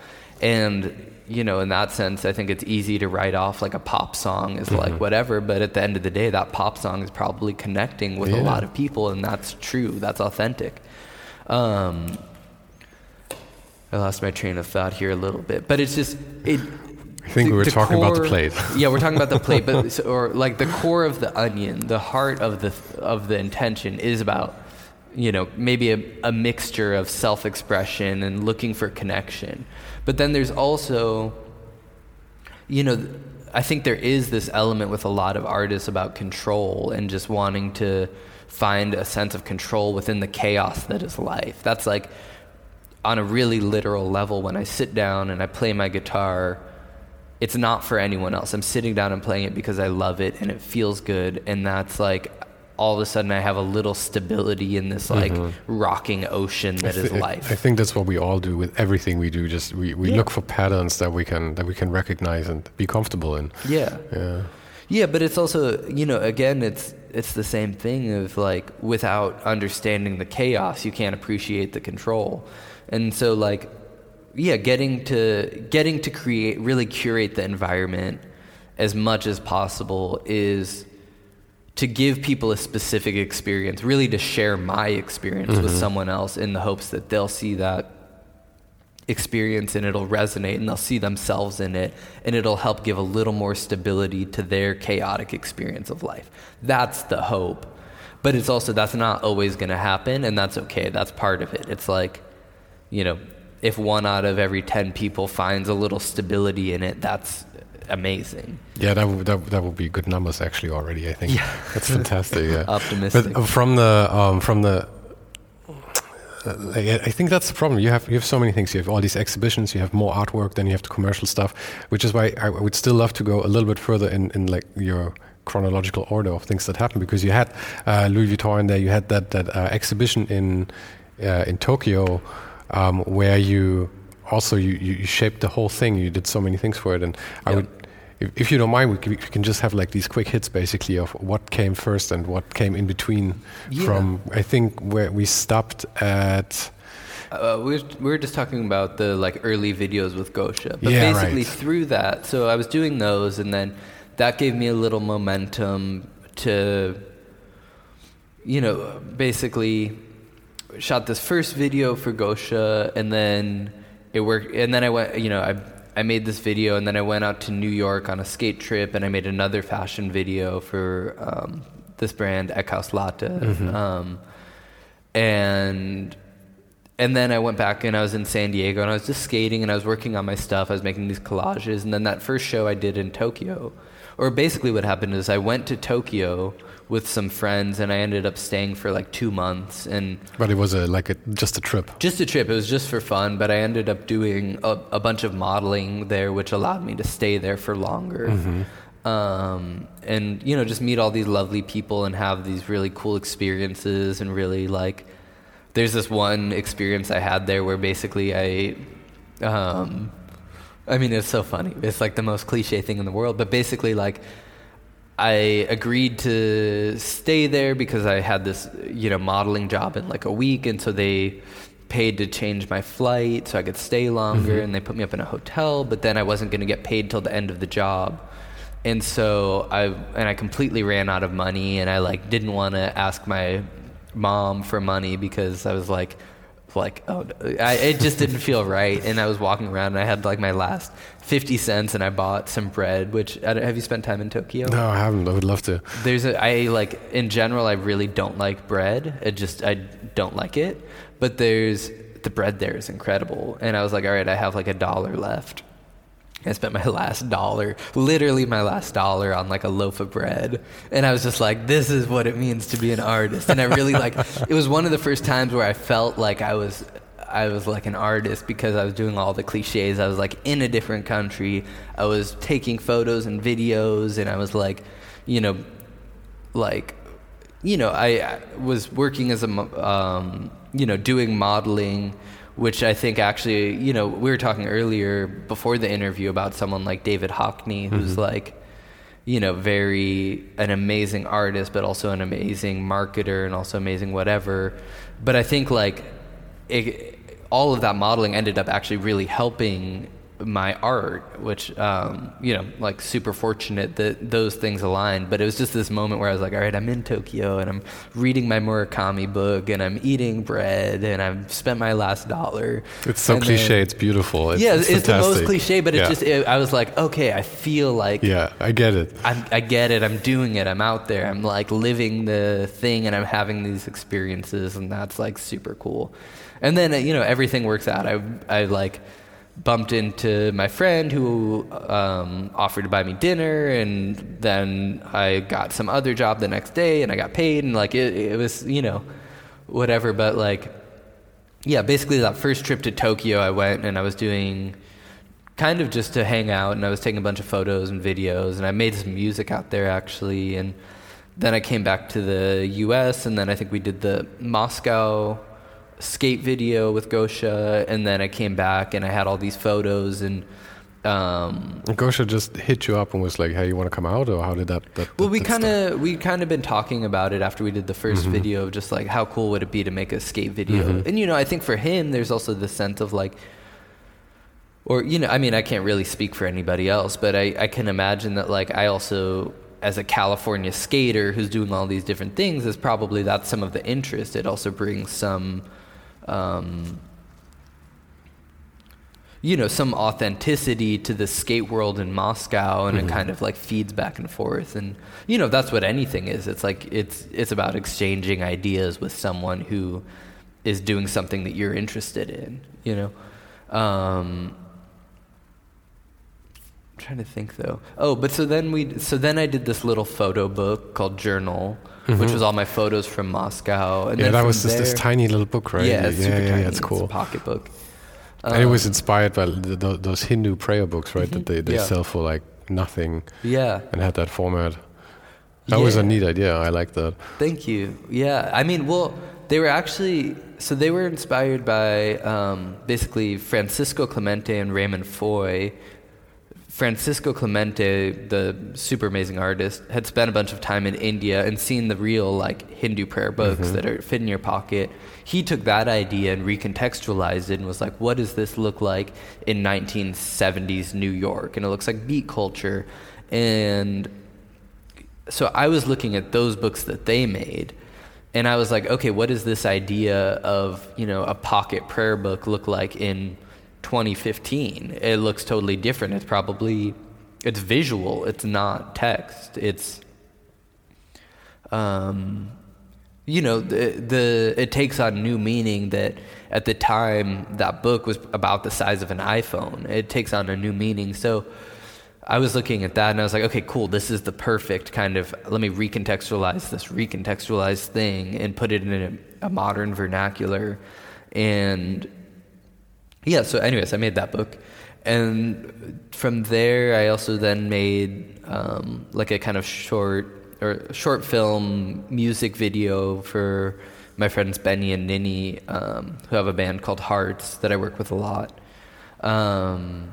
and you know, in that sense, I think it's easy to write off like a pop song is like whatever, but at the end of the day, that pop song is probably connecting with a lot of people, and that's true. That's authentic. Um, I lost my train of thought here a little bit, but it's just it.
I think we were talking about the plate. *laughs*
yeah, we're talking about the plate, but *laughs* or like the core of the onion, the heart of the of the intention is about you know maybe a, a mixture of self-expression and looking for connection, but then there's also you know, I think there is this element with a lot of artists about control and just wanting to find a sense of control within the chaos that is life. That's like on a really literal level when I sit down and I play my guitar, it's not for anyone else. I'm sitting down and playing it because I love it and it feels good and that's like all of a sudden I have a little stability in this like mm-hmm. rocking ocean that is
I thi-
life.
I think that's what we all do with everything we do. Just we, we
Yeah.
look for patterns that we can that we can recognize and be comfortable in.
Yeah.
Yeah.
Yeah, but it's also, you know, again, it's it's the same thing of like without understanding the chaos, you can't appreciate the control. And so like yeah, getting to getting to create really curate the environment as much as possible is to give people a specific experience, really to share my experience with mm-hmm. someone else in the hopes that they'll see that experience and it'll resonate and they'll see themselves in it and it'll help give a little more stability to their chaotic experience of life. That's the hope. But it's also that's not always going to happen and that's okay. That's part of it. It's like, you know, if one out of every 10 people finds a little stability in it, that's amazing.
Yeah, that would that, that would be good numbers actually already. I think
Yeah. *laughs*
that's fantastic. Yeah, *laughs*
Optimistic.
But uh, from the um, from the uh, I I think that's the problem. You have you have so many things. You have all these exhibitions. You have more artwork. Then you have the commercial stuff, which is why I would still love to go a little bit further in, in like your chronological order of things that happened because you had uh, Louis Vuitton in there. You had that that uh, exhibition in uh, in Tokyo um, where you also you, you shaped the whole thing. You did so many things for it, and I
Yep.
would. If, if you don't mind, we can, we can just have like these quick hits, basically, of what came first and what came in between.
Yeah.
From I think where we stopped at.
Uh, we, were, we were just talking about the like early videos with Gosha, but
Yeah,
basically
right.
through that, so I was doing those, and then that gave me a little momentum to, you know, basically shot this first video for Gosha, and then it worked, and then I went, you know, I I made this video, and then I went out to New York on a skate trip, and I made another fashion video for um, this brand Eckhaus Latta. Um, and and then I went back and I was in San Diego and I was just skating and I was working on my stuff. I was making these collages. And then that first show I did in Tokyo, or basically what happened is I went to Tokyo with some friends and I ended up staying for like two months and
But it was a like a just a trip.
just a trip. It was just for fun, but I ended up doing a, a bunch of modeling there, which allowed me to stay there for longer. Um, and you know, just meet all these lovely people and have these really cool experiences and really like. There's this one experience I had there where basically I, um, I mean, it's so funny. It's like the most cliche thing in the world, but basically like. I agreed to stay there because I had this, you know, modeling job in like a week, and so they paid to change my flight so I could stay longer, mm-hmm. and they put me up in a hotel. But then I wasn't going to get paid till the end of the job, and so I and I completely ran out of money, and I like didn't want to ask my mom for money because I was like, like oh I, it just didn't feel right. And i was walking around and i had like my last 50 cents and i bought some bread which have you spent time in tokyo?
No, I haven't. I would love to.
there's a i like in general i really don't like bread. It just i don't like it. But there's the bread there is incredible. And i was like all right i have like a dollar left I spent my *laughs* last dollar, literally my last dollar on like a loaf of bread. And I was just like, this is what it means to be an artist. And I really like, *laughs* it was one of the first times where I felt like I was, I was like an artist because I was doing all the cliches. I was like in a different country. I was taking photos and videos and I was like, you know, like you know I, I was working as a um, you know doing modeling which I think actually you know we were talking earlier before the interview about someone like David Hockney who's mm-hmm. like you know very an amazing artist but also an amazing marketer and also amazing whatever. But I think like it, all of that modeling ended up actually really helping my art, which um, you know, like super fortunate that those things aligned. But it was just this moment where I was like, all right, I'm in Tokyo and I'm reading my Murakami book and I'm eating bread and I've spent my last dollar.
It's so
And
cliche.
then-
it's beautiful. It's,
yeah,
it's,
it's, the most cliche, but it's
Yeah.
just it, I was like, okay, I feel like
Yeah, I get it.
I'm, I get it. I'm doing it. I'm out there. I'm like living the thing, and I'm having these experiences, and that's like super cool. And then you know everything works out. I I like bumped into my friend who um, offered to buy me dinner, and then I got some other job the next day, and I got paid, and like it, it was you know whatever. But like yeah, basically that first trip to Tokyo, I went and I was doing kind of just to hang out, and I was taking a bunch of photos and videos, and I made some music out there actually, and then I came back to the U.S. and then I think we did the Moscow skate video with Gosha, and then I came back and I had all these photos and. Um,
Gosha just hit you up and was like, "Hey, you want to come out?" Or how did that? that
well, we kind of we kind of been talking about it after we did the 1st video of just like how cool would it be to make a skate video, and you know I think for him there's also the sense of like, or you know I mean I can't really speak for anybody else, but I I can imagine that like I also as a California skater who's doing all these different things is probably that's some of the interest. It also brings some. Um, you know some authenticity to the skate world in Moscow and it kind of like feeds back and forth. And you know that's what anything is. It's like it's it's about exchanging ideas with someone who is doing something that you're interested in you know? Um I'm trying to think though. Oh, but so then we so then I did this little photo book called Journal, which was all my photos from Moscow. And
Mm-hmm. yeah,
then
that was just this tiny little book, right?
Yeah, it's
yeah,
super
yeah,
tiny.
yeah, it's
It's
cool.
a pocketbook.
and it was inspired by th th those Hindu prayer books, right? That they, they
Mm-hmm. Yeah.
sell for like nothing
Yeah.
and had that format. That was a neat idea. I like that.
Thank you. Yeah, I mean, well, they were actually so they were inspired by um, basically Francesco Clemente and Raymond Foye. Francesco Clemente, the super amazing artist, had spent a bunch of time in India and seen the real like Hindu prayer books mm-hmm. that are fit in your pocket. He took that idea and recontextualized it and was like, "What does this look like in 1970s New York?" And it looks like beat culture, and so I was looking at those books that they made, and I was like, okay, what does this idea of you know a pocket prayer book look like in 2015? It looks totally different. It's probably it's visual. It's not text. It's um, you know the, the it takes on new meaning that at the time that book was about the size of an iphone it takes on a new meaning so i was looking at that and i was like okay cool this is the perfect kind of let me recontextualize this recontextualized thing and put it in a, a modern vernacular and yeah so anyways i made that book. And from there i also then made um, like a kind of short or short film music video for my friends benny and ninny um, who have a band called hearts that i work with a lot. Um,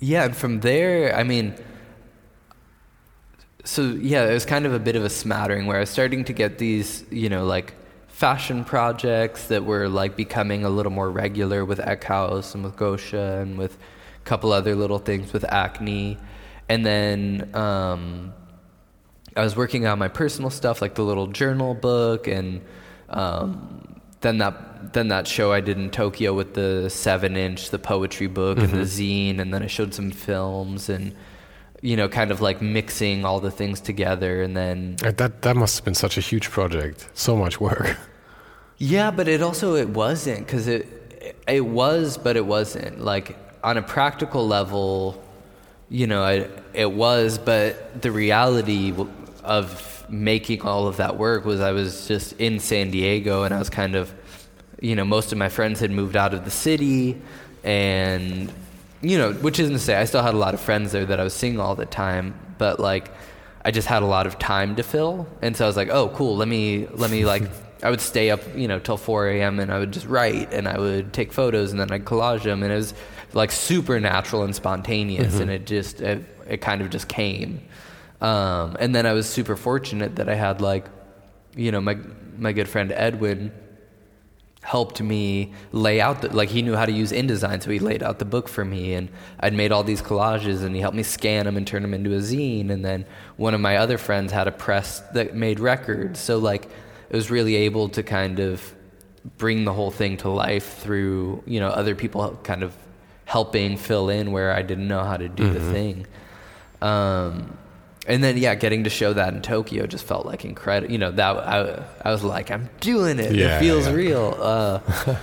yeah and from there i mean so yeah, it was kind of a bit of a smattering where I was starting to get these, you know, like fashion projects that were like becoming a little more regular with Eckhaus and with Gosha and with a couple other little things with Acne. And then um, I was working on my personal stuff, like the little journal book, and um, then that then that show I did in Tokyo with the seven inch, the poetry book, and the zine, and then I showed some films and you know, kind of like mixing all the things together, and then
Uh, That that must have been such a huge project. So much work.
Yeah, but it also it wasn't because it it was, but it wasn't. Like on a practical level, you know, it it was, but the reality of making all of that work was I was just in San Diego, and I was kind of, you know, most of my friends had moved out of the city, and you know, which isn't to say I still had a lot of friends there that I was seeing all the time, but like I just had a lot of time to fill, and so I was like, oh, cool. Let me let me like *laughs* I would stay up, you know, till 4 a.m. and I would just write and I would take photos and then I'd collage them, and it was like super natural and spontaneous, and it just it, it kind of just came. Um, and then I was super fortunate that I had like, you know, my my good friend Edwin helped me lay out the, like he knew how to use InDesign, so he laid out the book for me, and I'd made all these collages, and he helped me scan them and turn them into a zine. And then one of my other friends had a press that made records, so like it was really able to kind of bring the whole thing to life through you know other people kind of helping fill in where I didn't know how to do the thing. Um, and then yeah, getting to show that in Tokyo just felt like incredible. You know that I I was like I'm doing it.
Yeah,
it feels
yeah.
real. Uh, *laughs*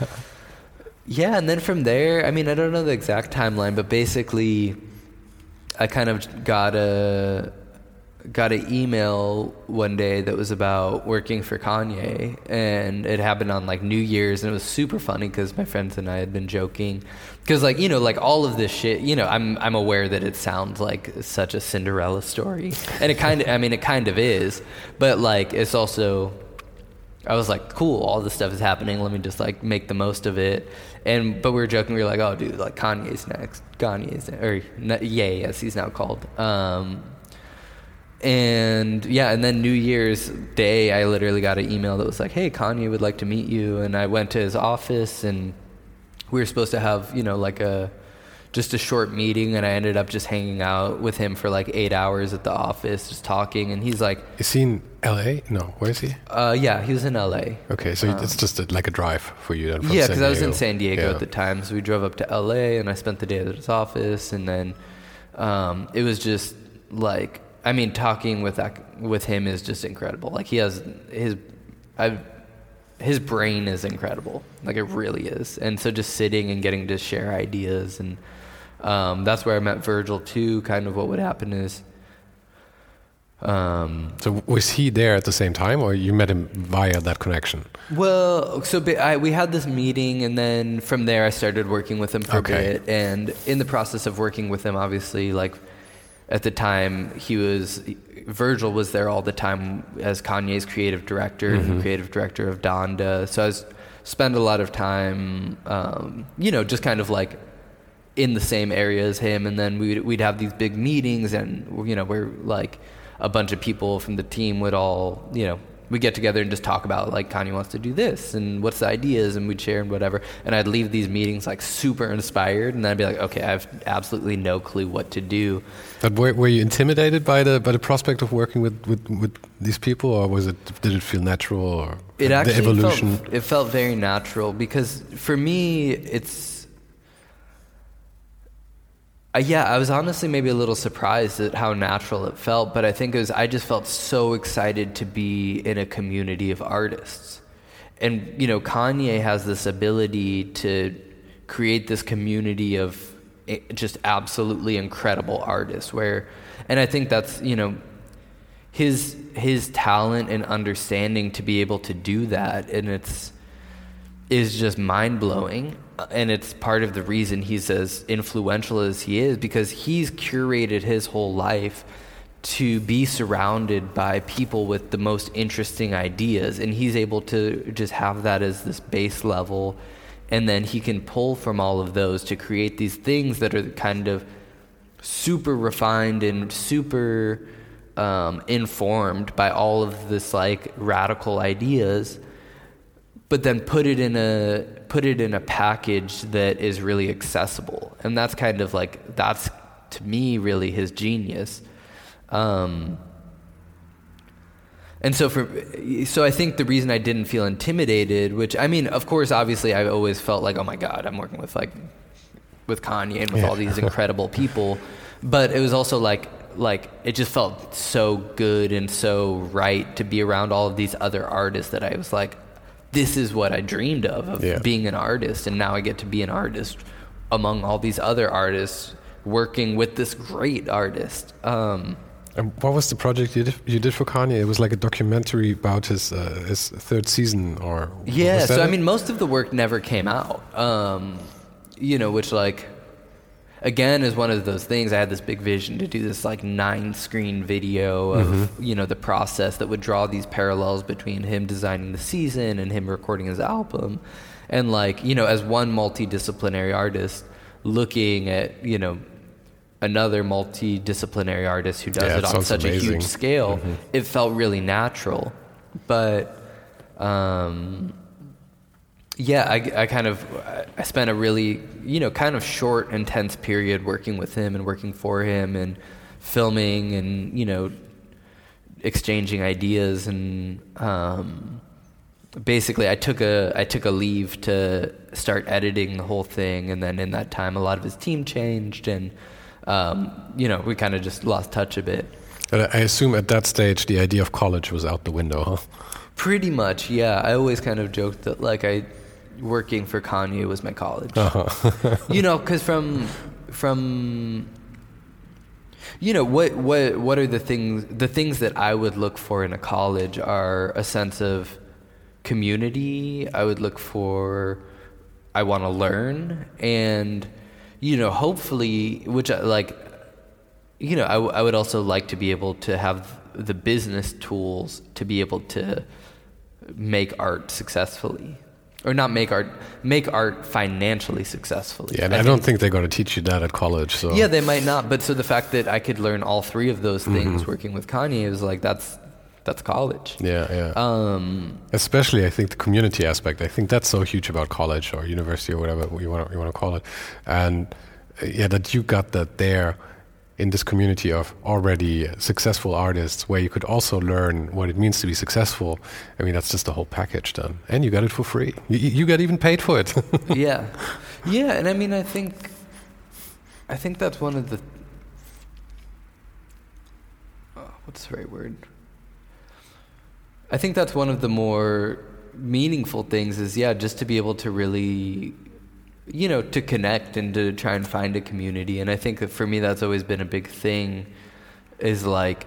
yeah, and then from there, I mean, I don't know the exact timeline, but basically, I kind of got a got an email one day that was about working for Kanye, and it happened on like New Year's, and it was super funny because my friends and I had been joking, because like you know, like all of this shit, you know, I'm I'm aware that it sounds like such a Cinderella story, and it kind of, I mean, it kind of is, but like it's also I was like, cool, all this stuff is happening. Let me just like make the most of it. And but we were joking. We were like, oh, dude, like Kanye's next. Kanye's next. or n- Ye, as he's now called. Um, and yeah, and then New Year's Day, I literally got an email that was like, hey, Kanye would like to meet you. And I went to his office, and we were supposed to have you know like a just a short meeting and I ended up just hanging out with him for like eight hours at the office, just talking. And he's like,
Is he in L.A.? No, where is he?
uh, yeah, he was in LA.
Okay, so it's just a, like a drive for you then. From
Um, Yeah, because I was in San Diego
Yeah.
at the time, so we drove up to LA, and I spent the day at his office, and then um, it was just like, I mean, talking with that, with him is just incredible. Like he has his, I, his brain is incredible. Like it really is, and so just sitting and getting to share ideas and Um, that's where I met Virgil too. Kind of what would happen is. Um,
So was he there at the same time, or you met him via that connection?
Well, so I, we had this meeting, and then from there I started working with him for
Okay.
a bit. And in the process of working with him, obviously, like at the time, he was Virgil was there all the time as Kanye's creative director the creative director of Donda. So I was, spent a lot of time, um, you know, just kind of like in the same area as him, and then we'd we'd have these big meetings, and you know, we're like a bunch of people from the team would all, you know, we get together and just talk about like Kanye wants to do this and what's the ideas, and we'd share and whatever. And I'd leave these meetings like super inspired, and then I'd be like, okay, I have absolutely no clue what to do.
But were, were you intimidated by the by the prospect of working with, with, with these people, or was it did it feel natural, or
It
the
actually
evolution?
Felt, it felt very natural because for me, it's. Uh, yeah, I was honestly maybe a little surprised at how natural it felt, but I think it was I just felt so excited to be in a community of artists. And you know, Kanye has this ability to create this community of just absolutely incredible artists where and I think that's, you know, his his talent and understanding to be able to do that and it's is just mind blowing and it's part of the reason he's as influential as he is because he's curated his whole life to be surrounded by people with the most interesting ideas and he's able to just have that as this base level and then he can pull from all of those to create these things that are kind of super refined and super um, informed by all of this like radical ideas but then put it in a put it in a package that is really accessible. And that's kind of like that's to me really his genius. Um, and so for so I think the reason I didn't feel intimidated, which I mean, of course, obviously, I always felt like, oh my god, I'm working with like with Kanye and with all these *laughs* incredible people, but it was also like like it just felt so good and so right to be around all of these other artists that I was like, this is what I dreamed of of
Yeah.
being an artist, and now I get to be an artist among all these other artists working with this great artist. Um,
And what was the project you did, you did for Kanye? It was like a documentary about his uh, his third season, or
Yeah, so I mean, most of the work never came out. Um, you know, which like, again, is one of those things. I had this big vision to do this like nine screen video of
Mm-hmm.
you know the process that would draw these parallels between him designing the season and him recording his album, and like you know, as one multidisciplinary artist looking at you know another multidisciplinary artist who does
Yeah,
it
it
on such a huge scale, it felt really natural. But um, yeah, I, I kind of I spent a really you know kind of short, intense period working with him and working for him and filming and you know exchanging ideas and um, basically I took a I took a leave to start editing the whole thing and then in that time a lot of his team changed and um, you know we kind of just lost touch a bit.
And I assume at that stage the idea of college was out the window, huh?
Pretty much, yeah. I always kind of joked that like I working for Kanye was my college. Uh-huh. *laughs* you know, because from from you know what what what are the things the things that I would look for in a college are a sense of community. I would look for I want to learn and you know hopefully which I like you know I, w- I would also like to be able to have the business tools to be able to make art successfully or not make art make art financially successfully
Yeah, and I, don't think they're going to teach you that at college. So
yeah, they might not. But so the fact that I could learn all three of those things working with Kanye is like that's that's college.
yeah, yeah.
Um,
Especially, I think the community aspect. I think that's so huge about college or university or whatever you want to, you want to call it. And uh, yeah, that you got that there in this community of already successful artists, where you could also learn what it means to be successful. I mean, that's just the whole package then, and you got it for free. You, you got even paid for it. *laughs*
yeah, yeah, and I mean, I think, I think that's one of the. oh, what's the right word? I think that's one of the more meaningful things. Is yeah, just to be able to really you know, to connect and to try and find a community. And I think that for me, that's always been a big thing. Is like,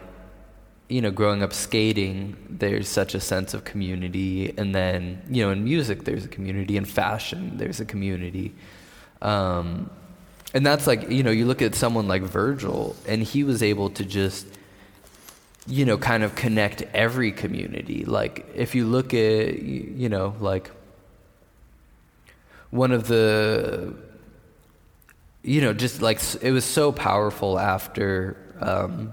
you know, growing up skating, there's such a sense of community, and then you know, in music, there's a community. In fashion, there's a community. Um, and that's like you know you look at someone like Virgil and he was able to just you know kind of connect every community like if you look at you know like one of the you know just like it was so powerful after um,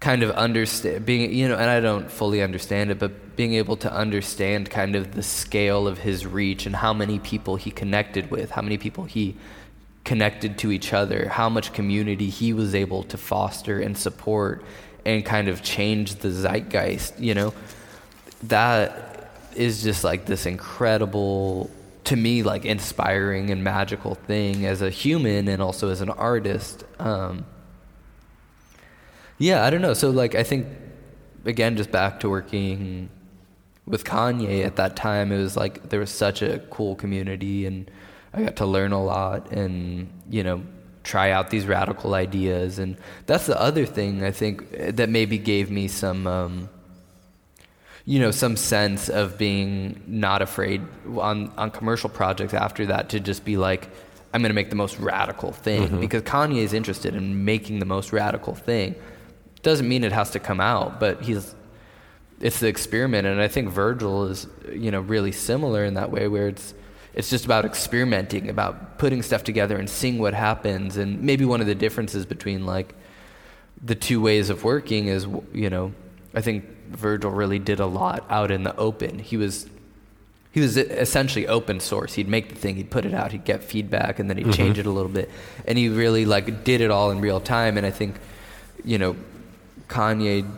kind of understand being you know and I don't fully understand it but being able to understand kind of the scale of his reach and how many people he connected with how many people he connected to each other, how much community he was able to foster and support and kind of change the zeitgeist, you know, that is just like this incredible, to me, like inspiring and magical thing as a human and also as an artist. Um, yeah, I don't know. So, like, I think, again, just back to working with Kanye at that time, it was like there was such a cool community and I got to learn a lot and, you know, try out these radical ideas. And that's the other thing I think that maybe gave me some, um, you know, some sense of being not afraid on, on commercial projects after that to just be like, I'm going to make the most radical thing mm-hmm. because Kanye is interested in making the most radical thing. Doesn't mean it has to come out, but he's it's the experiment, and I think Virgil is you know really similar in that way, where it's it's just about experimenting, about putting stuff together and seeing what happens. And maybe one of the differences between like the two ways of working is, you know, I think Virgil really did a lot out in the open. He was he was essentially open source. He'd make the thing, he'd put it out, he'd get feedback, and then he'd mm-hmm. change it a little bit. And he really like did it all in real time. And I think, you know, Kanye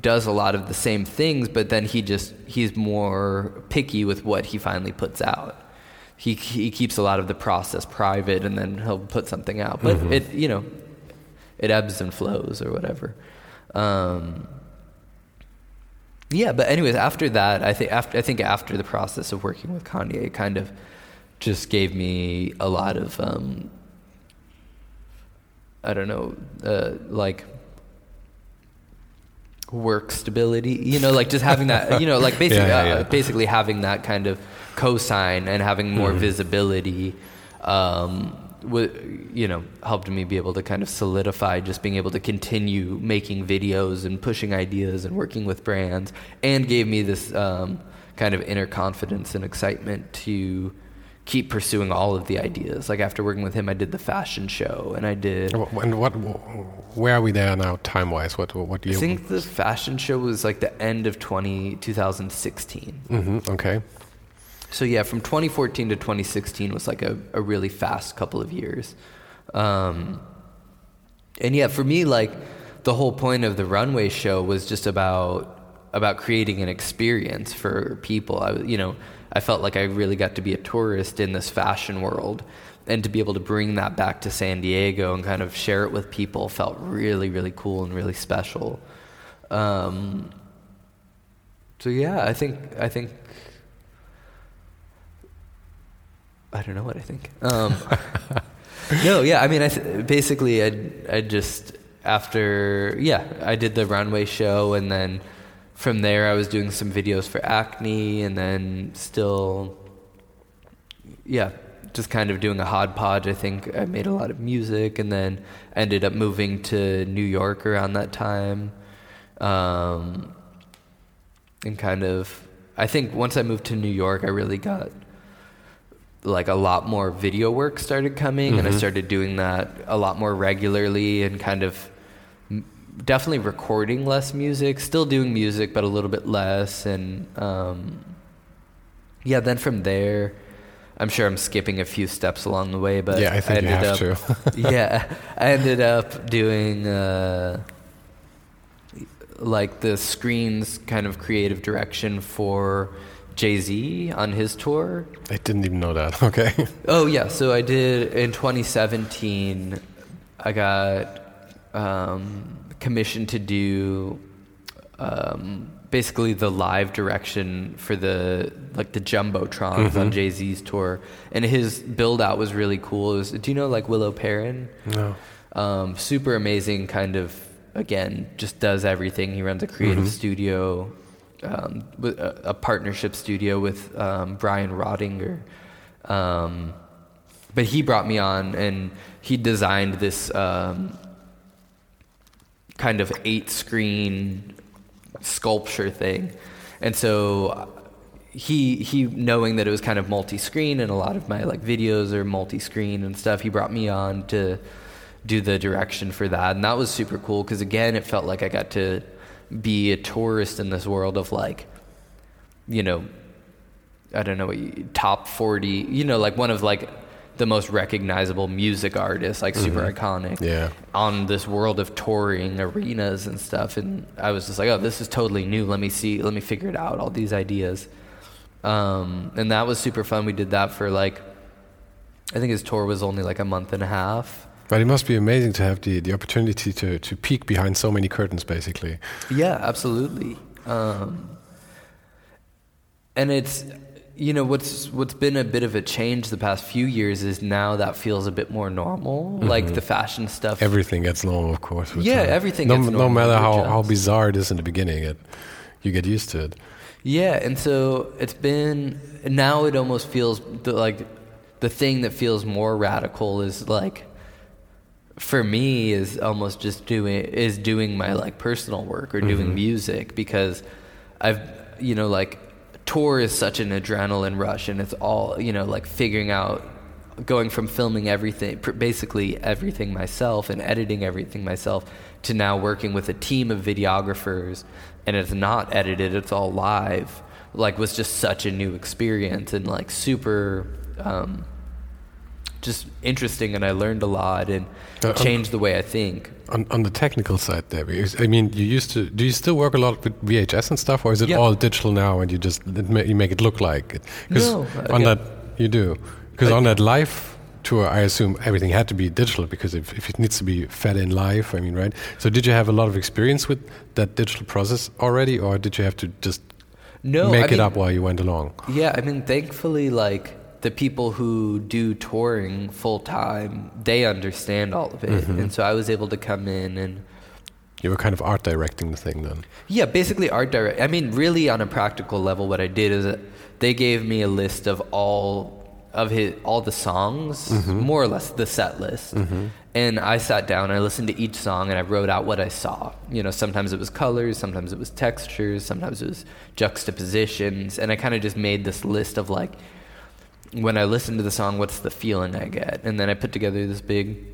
does a lot of the same things, but then he just he's more picky with what he finally puts out he he keeps a lot of the process private, and then he'll put something out. But mm-hmm. it you know, it ebbs and flows or whatever. Um, yeah, but anyways, after that, I think after I think after the process of working with Kanye, it kind of just gave me a lot of um, I don't know, uh, like work stability. You know, like just having that. You know, like *laughs* basically, yeah, yeah, yeah. Uh, basically having that kind of cosign and having more mm-hmm. visibility um, w- you know helped me be able to kind of solidify just being able to continue making videos and pushing ideas and working with brands and gave me this um, kind of inner confidence and excitement to keep pursuing all of the ideas. Like after working with him, I did the fashion show, and I did.
And what? Where are we there now, time wise? What? What do you?
I think the fashion show was like the end of 20, 2016.
Mm-hmm, okay
so yeah, from 2014 to 2016 was like a, a really fast couple of years. Um, and yeah, for me, like the whole point of the runway show was just about about creating an experience for people. I, you know, I felt like I really got to be a tourist in this fashion world, and to be able to bring that back to San Diego and kind of share it with people felt really, really cool and really special. Um, so yeah, I think I think I don't know what I think. Um, *laughs* no, yeah, I mean, I th- basically, I I just after yeah, I did the runway show, and then from there, I was doing some videos for Acne, and then still, yeah, just kind of doing a hodgepodge. I think I made a lot of music, and then ended up moving to New York around that time, um, and kind of. I think once I moved to New York, I really got like a lot more video work started coming mm-hmm. and I mm-hmm. started doing that a lot more regularly and kind of definitely recording less music, still doing music but a little bit less and um, yeah, then from there I'm sure I'm skipping a few steps along the way, but
yeah, I think
I
ended
you have up, to. *laughs* yeah, *laughs* I ended up doing uh, like the screens kind of creative direction for Jay Z on his tour.
I didn't even know that. *laughs* Okay.
oh yeah, so I did in 2017. I got um, commissioned to do um, basically the live direction for the like the jumbotrons on Jay Z's tour, and his build out was really cool. It was, do you know like Willo Perron?
No.
Um, super amazing, kind of again, just does everything. He runs a creative studio, um, a, a partnership studio with um, Brian Roettinger. Um, but he brought me on, and he designed this um, kind of eight screen sculpture thing. And so he he knowing that it was kind of multi-screen and a lot of my like videos are multi-screen and stuff, he brought me on to do the direction for that. And that was super cool cuz again it felt like I got to be a tourist in this world of like you know I don't know top 40, you know like one of like the most recognizable music artists, like super iconic
Yeah.
on this world of touring arenas and stuff. And i was just like oh this is totally new. Let me see let me figure it out all these ideas. Um, and that was super fun. We did that for like i think his tour was only like a month and a half
But it must be amazing to have the, the opportunity to, to peek behind so many curtains, basically.
yeah absolutely um, and it's you know what's what's been a bit of a change the past few years is now that feels a bit more normal like the fashion stuff
Everything gets normal, of course.
Yeah,
time.
everything
No, no matter how, how bizarre it is in the beginning, it, you get used to it.
Yeah, and so it's been now it almost feels the, like the thing that feels more radical is like for me is almost just doing is doing my like personal work or doing music because I've you know like tour is such an adrenaline rush and it's all you know like figuring out going from filming everything pr- basically everything myself and editing everything myself to now working with a team of videographers and it's not edited it's all live like was just such a new experience and like super um, just interesting and I learned a lot and
Uh,
changed the way I think.
On, on the technical side there, I mean, you used to, do you still work a lot with VHS and stuff, or is it
Yeah.
all digital now and you just, you make it look like it? Because
No,
on that, you do. Because on that live tour, I assume everything had to be digital because if, if it needs to be fed in live, I mean, right? So did you have a lot of experience with that digital process already, or did you have to just
No,
make
I
it
mean-
up while you went along?
Yeah, I mean, thankfully, like the people who do touring full time, they understand all of it,
Mm-hmm.
and so I was able to come in and
You were kind of art directing the thing then.
yeah, basically art direct. I mean, really on a practical level, what I did is they gave me a list of all of his all the songs, more or less the set list. And I sat down, I listened to each song, and I wrote out what I saw. You know, sometimes it was colors, sometimes it was textures, sometimes it was juxtapositions, and I kind of just made this list of like, when I listen to the song, what's the feeling I get, and then I put together this big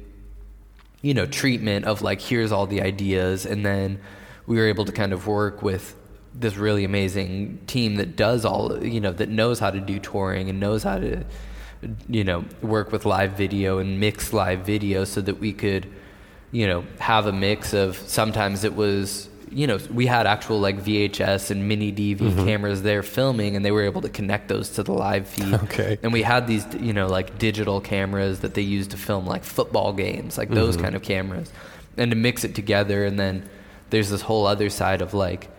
you know treatment of like here's all the ideas. And then we were able to kind of work with this really amazing team that does all you know that knows how to do touring and knows how to you know work with live video and mix live video so that we could you know have a mix of sometimes it was you know we had actual like VHS and mini DV mm-hmm. cameras there filming and they were able to connect those to the live feed. *laughs*
Okay.
and we had these you know like digital cameras that they used to film like football games like those mm-hmm. kind of cameras and to mix it together. And then there's this whole other side of like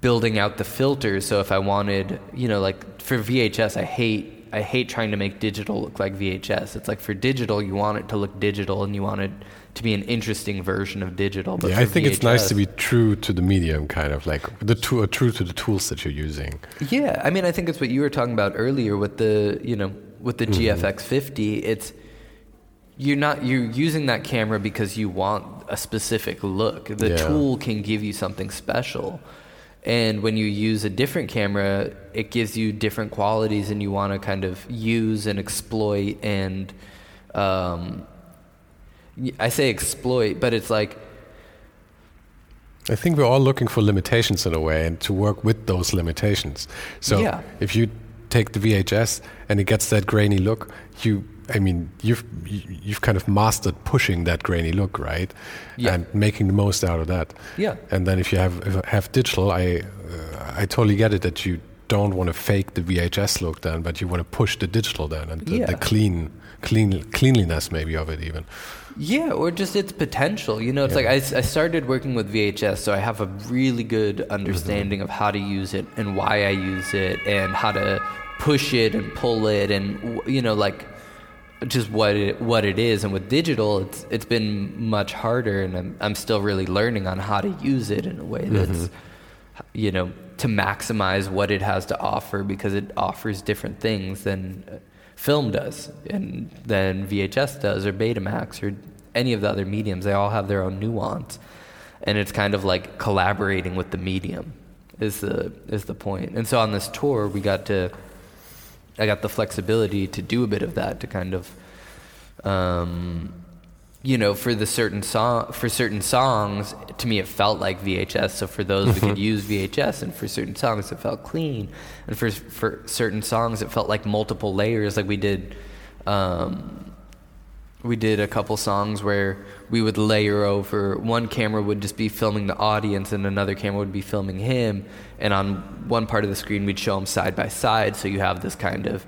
building out the filters. So if i wanted you know like for vhs i hate i hate trying to make digital look like vhs it's like for digital you want it to look digital and you want it to be an interesting version of digital but
yeah, I think it's nice to be true to the medium, kind of like the tool, uh, true to the tools that you're using.
Yeah, I mean, I think it's what you were talking about earlier with the, you know, with the GFX 50. It's you're not you're using that camera because you want a specific look. The
Yeah.
tool can give you something special. And when you use a different camera, it gives you different qualities and you want to kind of use and exploit and um, I say exploit, but it's like
I think we're all looking for limitations in a way and to work with those limitations. So
Yeah.
if you take the VHS and it gets that grainy look, you I mean you've you- you've kind of mastered pushing that grainy look, right?
Yeah.
And making the most out of that.
Yeah.
And then if you have if have digital, I uh, I totally get it that you don't want to fake the VHS look then, but you want to push the digital then and the,
Yeah.
the clean, clean cleanliness maybe of it even.
Yeah, or just its potential. You know, it's like I, I started working with VHS, so I have a really good understanding of how to use it and why I use it and how to push it and pull it and you know like just what it what it is. And with digital, it's it's been much harder, and I'm I'm still really learning on how to use it in a way that's you know to maximize what it has to offer because it offers different things than uh, film does and than VHS does or Betamax or any of the other mediums. They all have their own nuance, and it's kind of like collaborating with the medium is the is the point. And so on this tour, we got to I got the flexibility to do a bit of that to kind of um, you know, for the certain song, for certain songs, to me it felt like VHS. So for those we could use VHS, and for certain songs it felt clean, and for for certain songs it felt like multiple layers. Like we did, um, we did a couple songs where we would layer over. One camera would just be filming the audience, and another camera would be filming him. And on one part of the screen, we'd show them side by side, so you have this kind of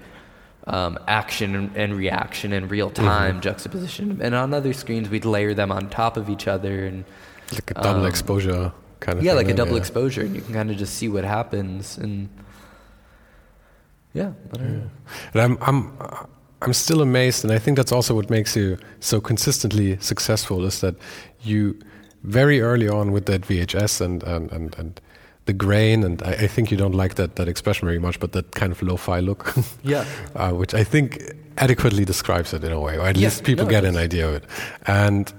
um, action and, reaction in real time juxtaposition. And on other screens, we'd layer them on top of each other, and
Like a double
Um,
exposure kind of
yeah, like a double
yeah.
exposure, and you can kind of just see what happens. And yeah, I don't know.
And I'm, I'm, I'm still amazed, and I think that's also what makes you so consistently successful is that you very early on with that VHS and and and, and the grain, and I, I think you don't like that that expression very much, but that kind of lo-fi look, *laughs*
Yeah. *laughs*
uh, which I think adequately describes it in a way, or at
Yeah,
least people
no,
get an idea of it, and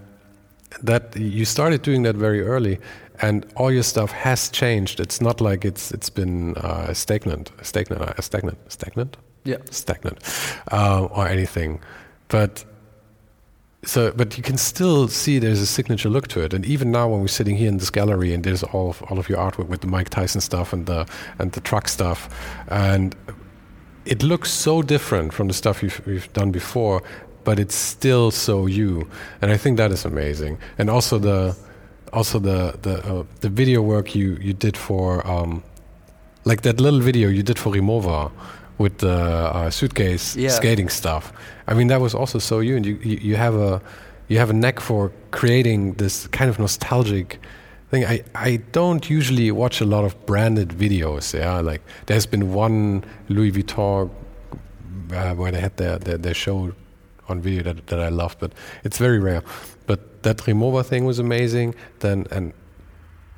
that you started doing that very early and all your stuff has changed. It's not like it's it's been uh, stagnant stagnant uh, stagnant stagnant?
Yeah.
stagnant. Uh, or anything. But so but you can still see there's a signature look to it and even now when we're sitting here in this gallery and there's all of all of your artwork with the Mike Tyson stuff and the and the truck stuff and it looks so different from the stuff you've, you've done before, but it's still so you, and I think that is amazing. And also the, also the the uh, the video work you you did for, um, like that little video you did for Rimowa with the uh, suitcase
Yeah.
skating stuff. I mean that was also so you, and you, you have a you have a knack for creating this kind of nostalgic thing. I, I don't usually watch a lot of branded videos. Yeah, like there's been one Louis Vuitton uh, where they had their, their their show on video that that I loved, but it's very rare. But that Rimowa thing was amazing. Then and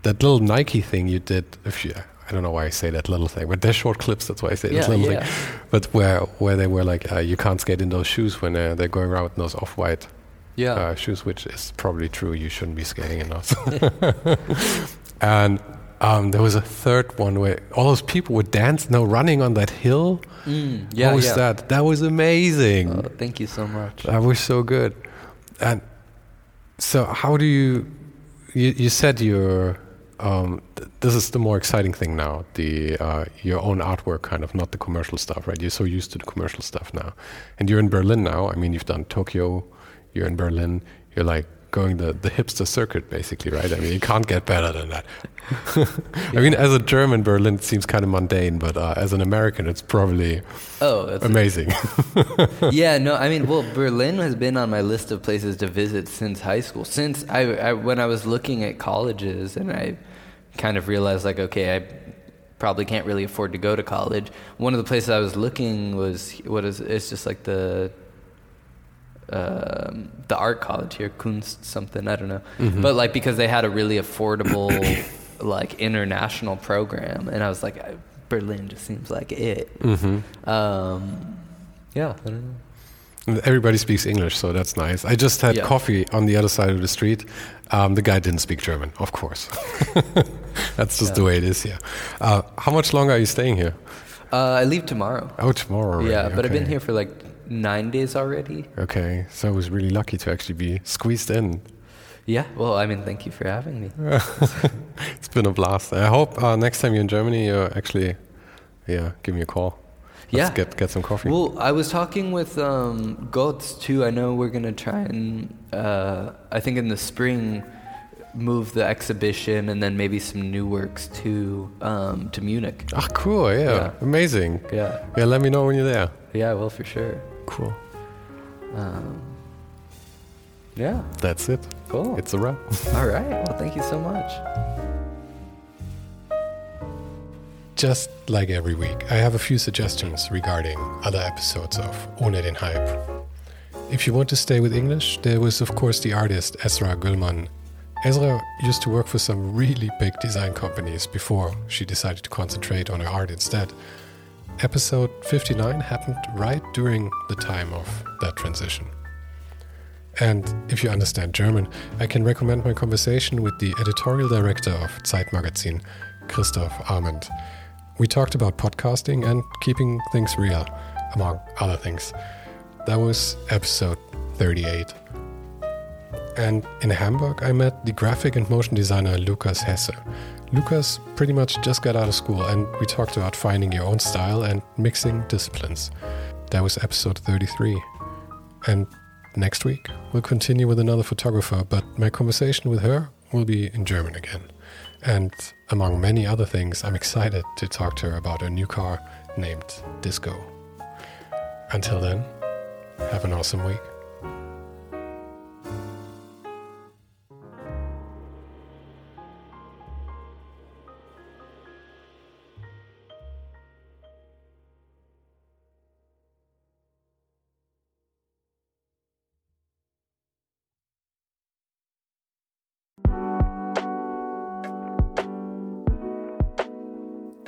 that little Nike thing you did. If you, I don't know why I say that little thing, but they're short clips. That's why I say
Yeah,
that little
yeah.
thing. But where where they were like, uh, you can't skate in those shoes when uh, they're going around in those off white
Yeah.
uh, shoes, which is probably true. You shouldn't be skating in those. *laughs* and um, there was a third one where all those people were dancing, no, running on that hill.
Mm, yeah.
what was
yeah.
that? That was amazing.
Oh, thank you so much.
That was so good. And so, how do you? You, you said you're. Um, th- this is the more exciting thing now. The uh, your own artwork, kind of, not the commercial stuff, right? You're so used to the commercial stuff now, and you're in Berlin now. I mean, you've done Tokyo. You're in Berlin. You're like going the the hipster circuit, basically, right? I mean, you can't get better than that. *laughs* I mean, as a German, Berlin seems kind of mundane, but uh, as an American, it's probably
Oh,
amazing. *laughs*
yeah, no, I mean, well, Berlin has been on my list of places to visit since high school. Since I, I when I was looking at colleges, and I kind of realized like, okay, I probably can't really afford to go to college. One of the places I was looking was what is it's just like the um, the art college here, Kunst something, I don't know. But like because they had a really affordable *coughs* like international program, and I was like, Berlin just seems like it. Um, yeah, I don't know.
Everybody speaks English, so that's nice. I just had
Yeah.
coffee on the other side of the street. Um, the guy didn't speak German, of course. *laughs* that's just the way it is here. Uh, how much longer are you staying here?
Uh, I leave tomorrow.
Oh, tomorrow. Already.
yeah, but I've been here for like nine days already.
Okay, so I was really lucky to actually be squeezed in.
Yeah. Well, I mean, thank you for having me. *laughs*
It's been a blast. I hope uh, next time you're in Germany, you actually, yeah, give me a call. Let's
Yeah.
get get some coffee.
Well, I was talking with um, Gotts too. I know we're gonna try and uh, I think in the spring move the exhibition and then maybe some new works to um, to Munich.
Ah, cool. Yeah.
Yeah.
Amazing.
Yeah,
Yeah, let me know when you're there.
yeah, well, for sure.
Cool.
Um, yeah,
That's it.
cool.
It's a wrap.
All right. Well, thank you so much.
Just like every week, I have a few suggestions regarding other episodes of Ohne den Hype. If you want to stay with English, there was, of course, the artist Ezra Gulman. Ezra used to work for some really big design companies before she decided to concentrate on her art instead. Episode 59 happened right during the time of that transition. And if you understand German, I can recommend my conversation with the editorial director of Zeitmagazin, Christoph Amend. We talked about podcasting and keeping things real, among other things. That was episode 38. And in Hamburg, I met the graphic and motion designer Lukas Hesse. Lukas pretty much just got out of school, and we talked about finding your own style and mixing disciplines. That was episode 33. And next week, we'll continue with another photographer, but my conversation with her will be in German again. And among many other things, I'm excited to talk to her about her new car named Disco. Until then, have an awesome week.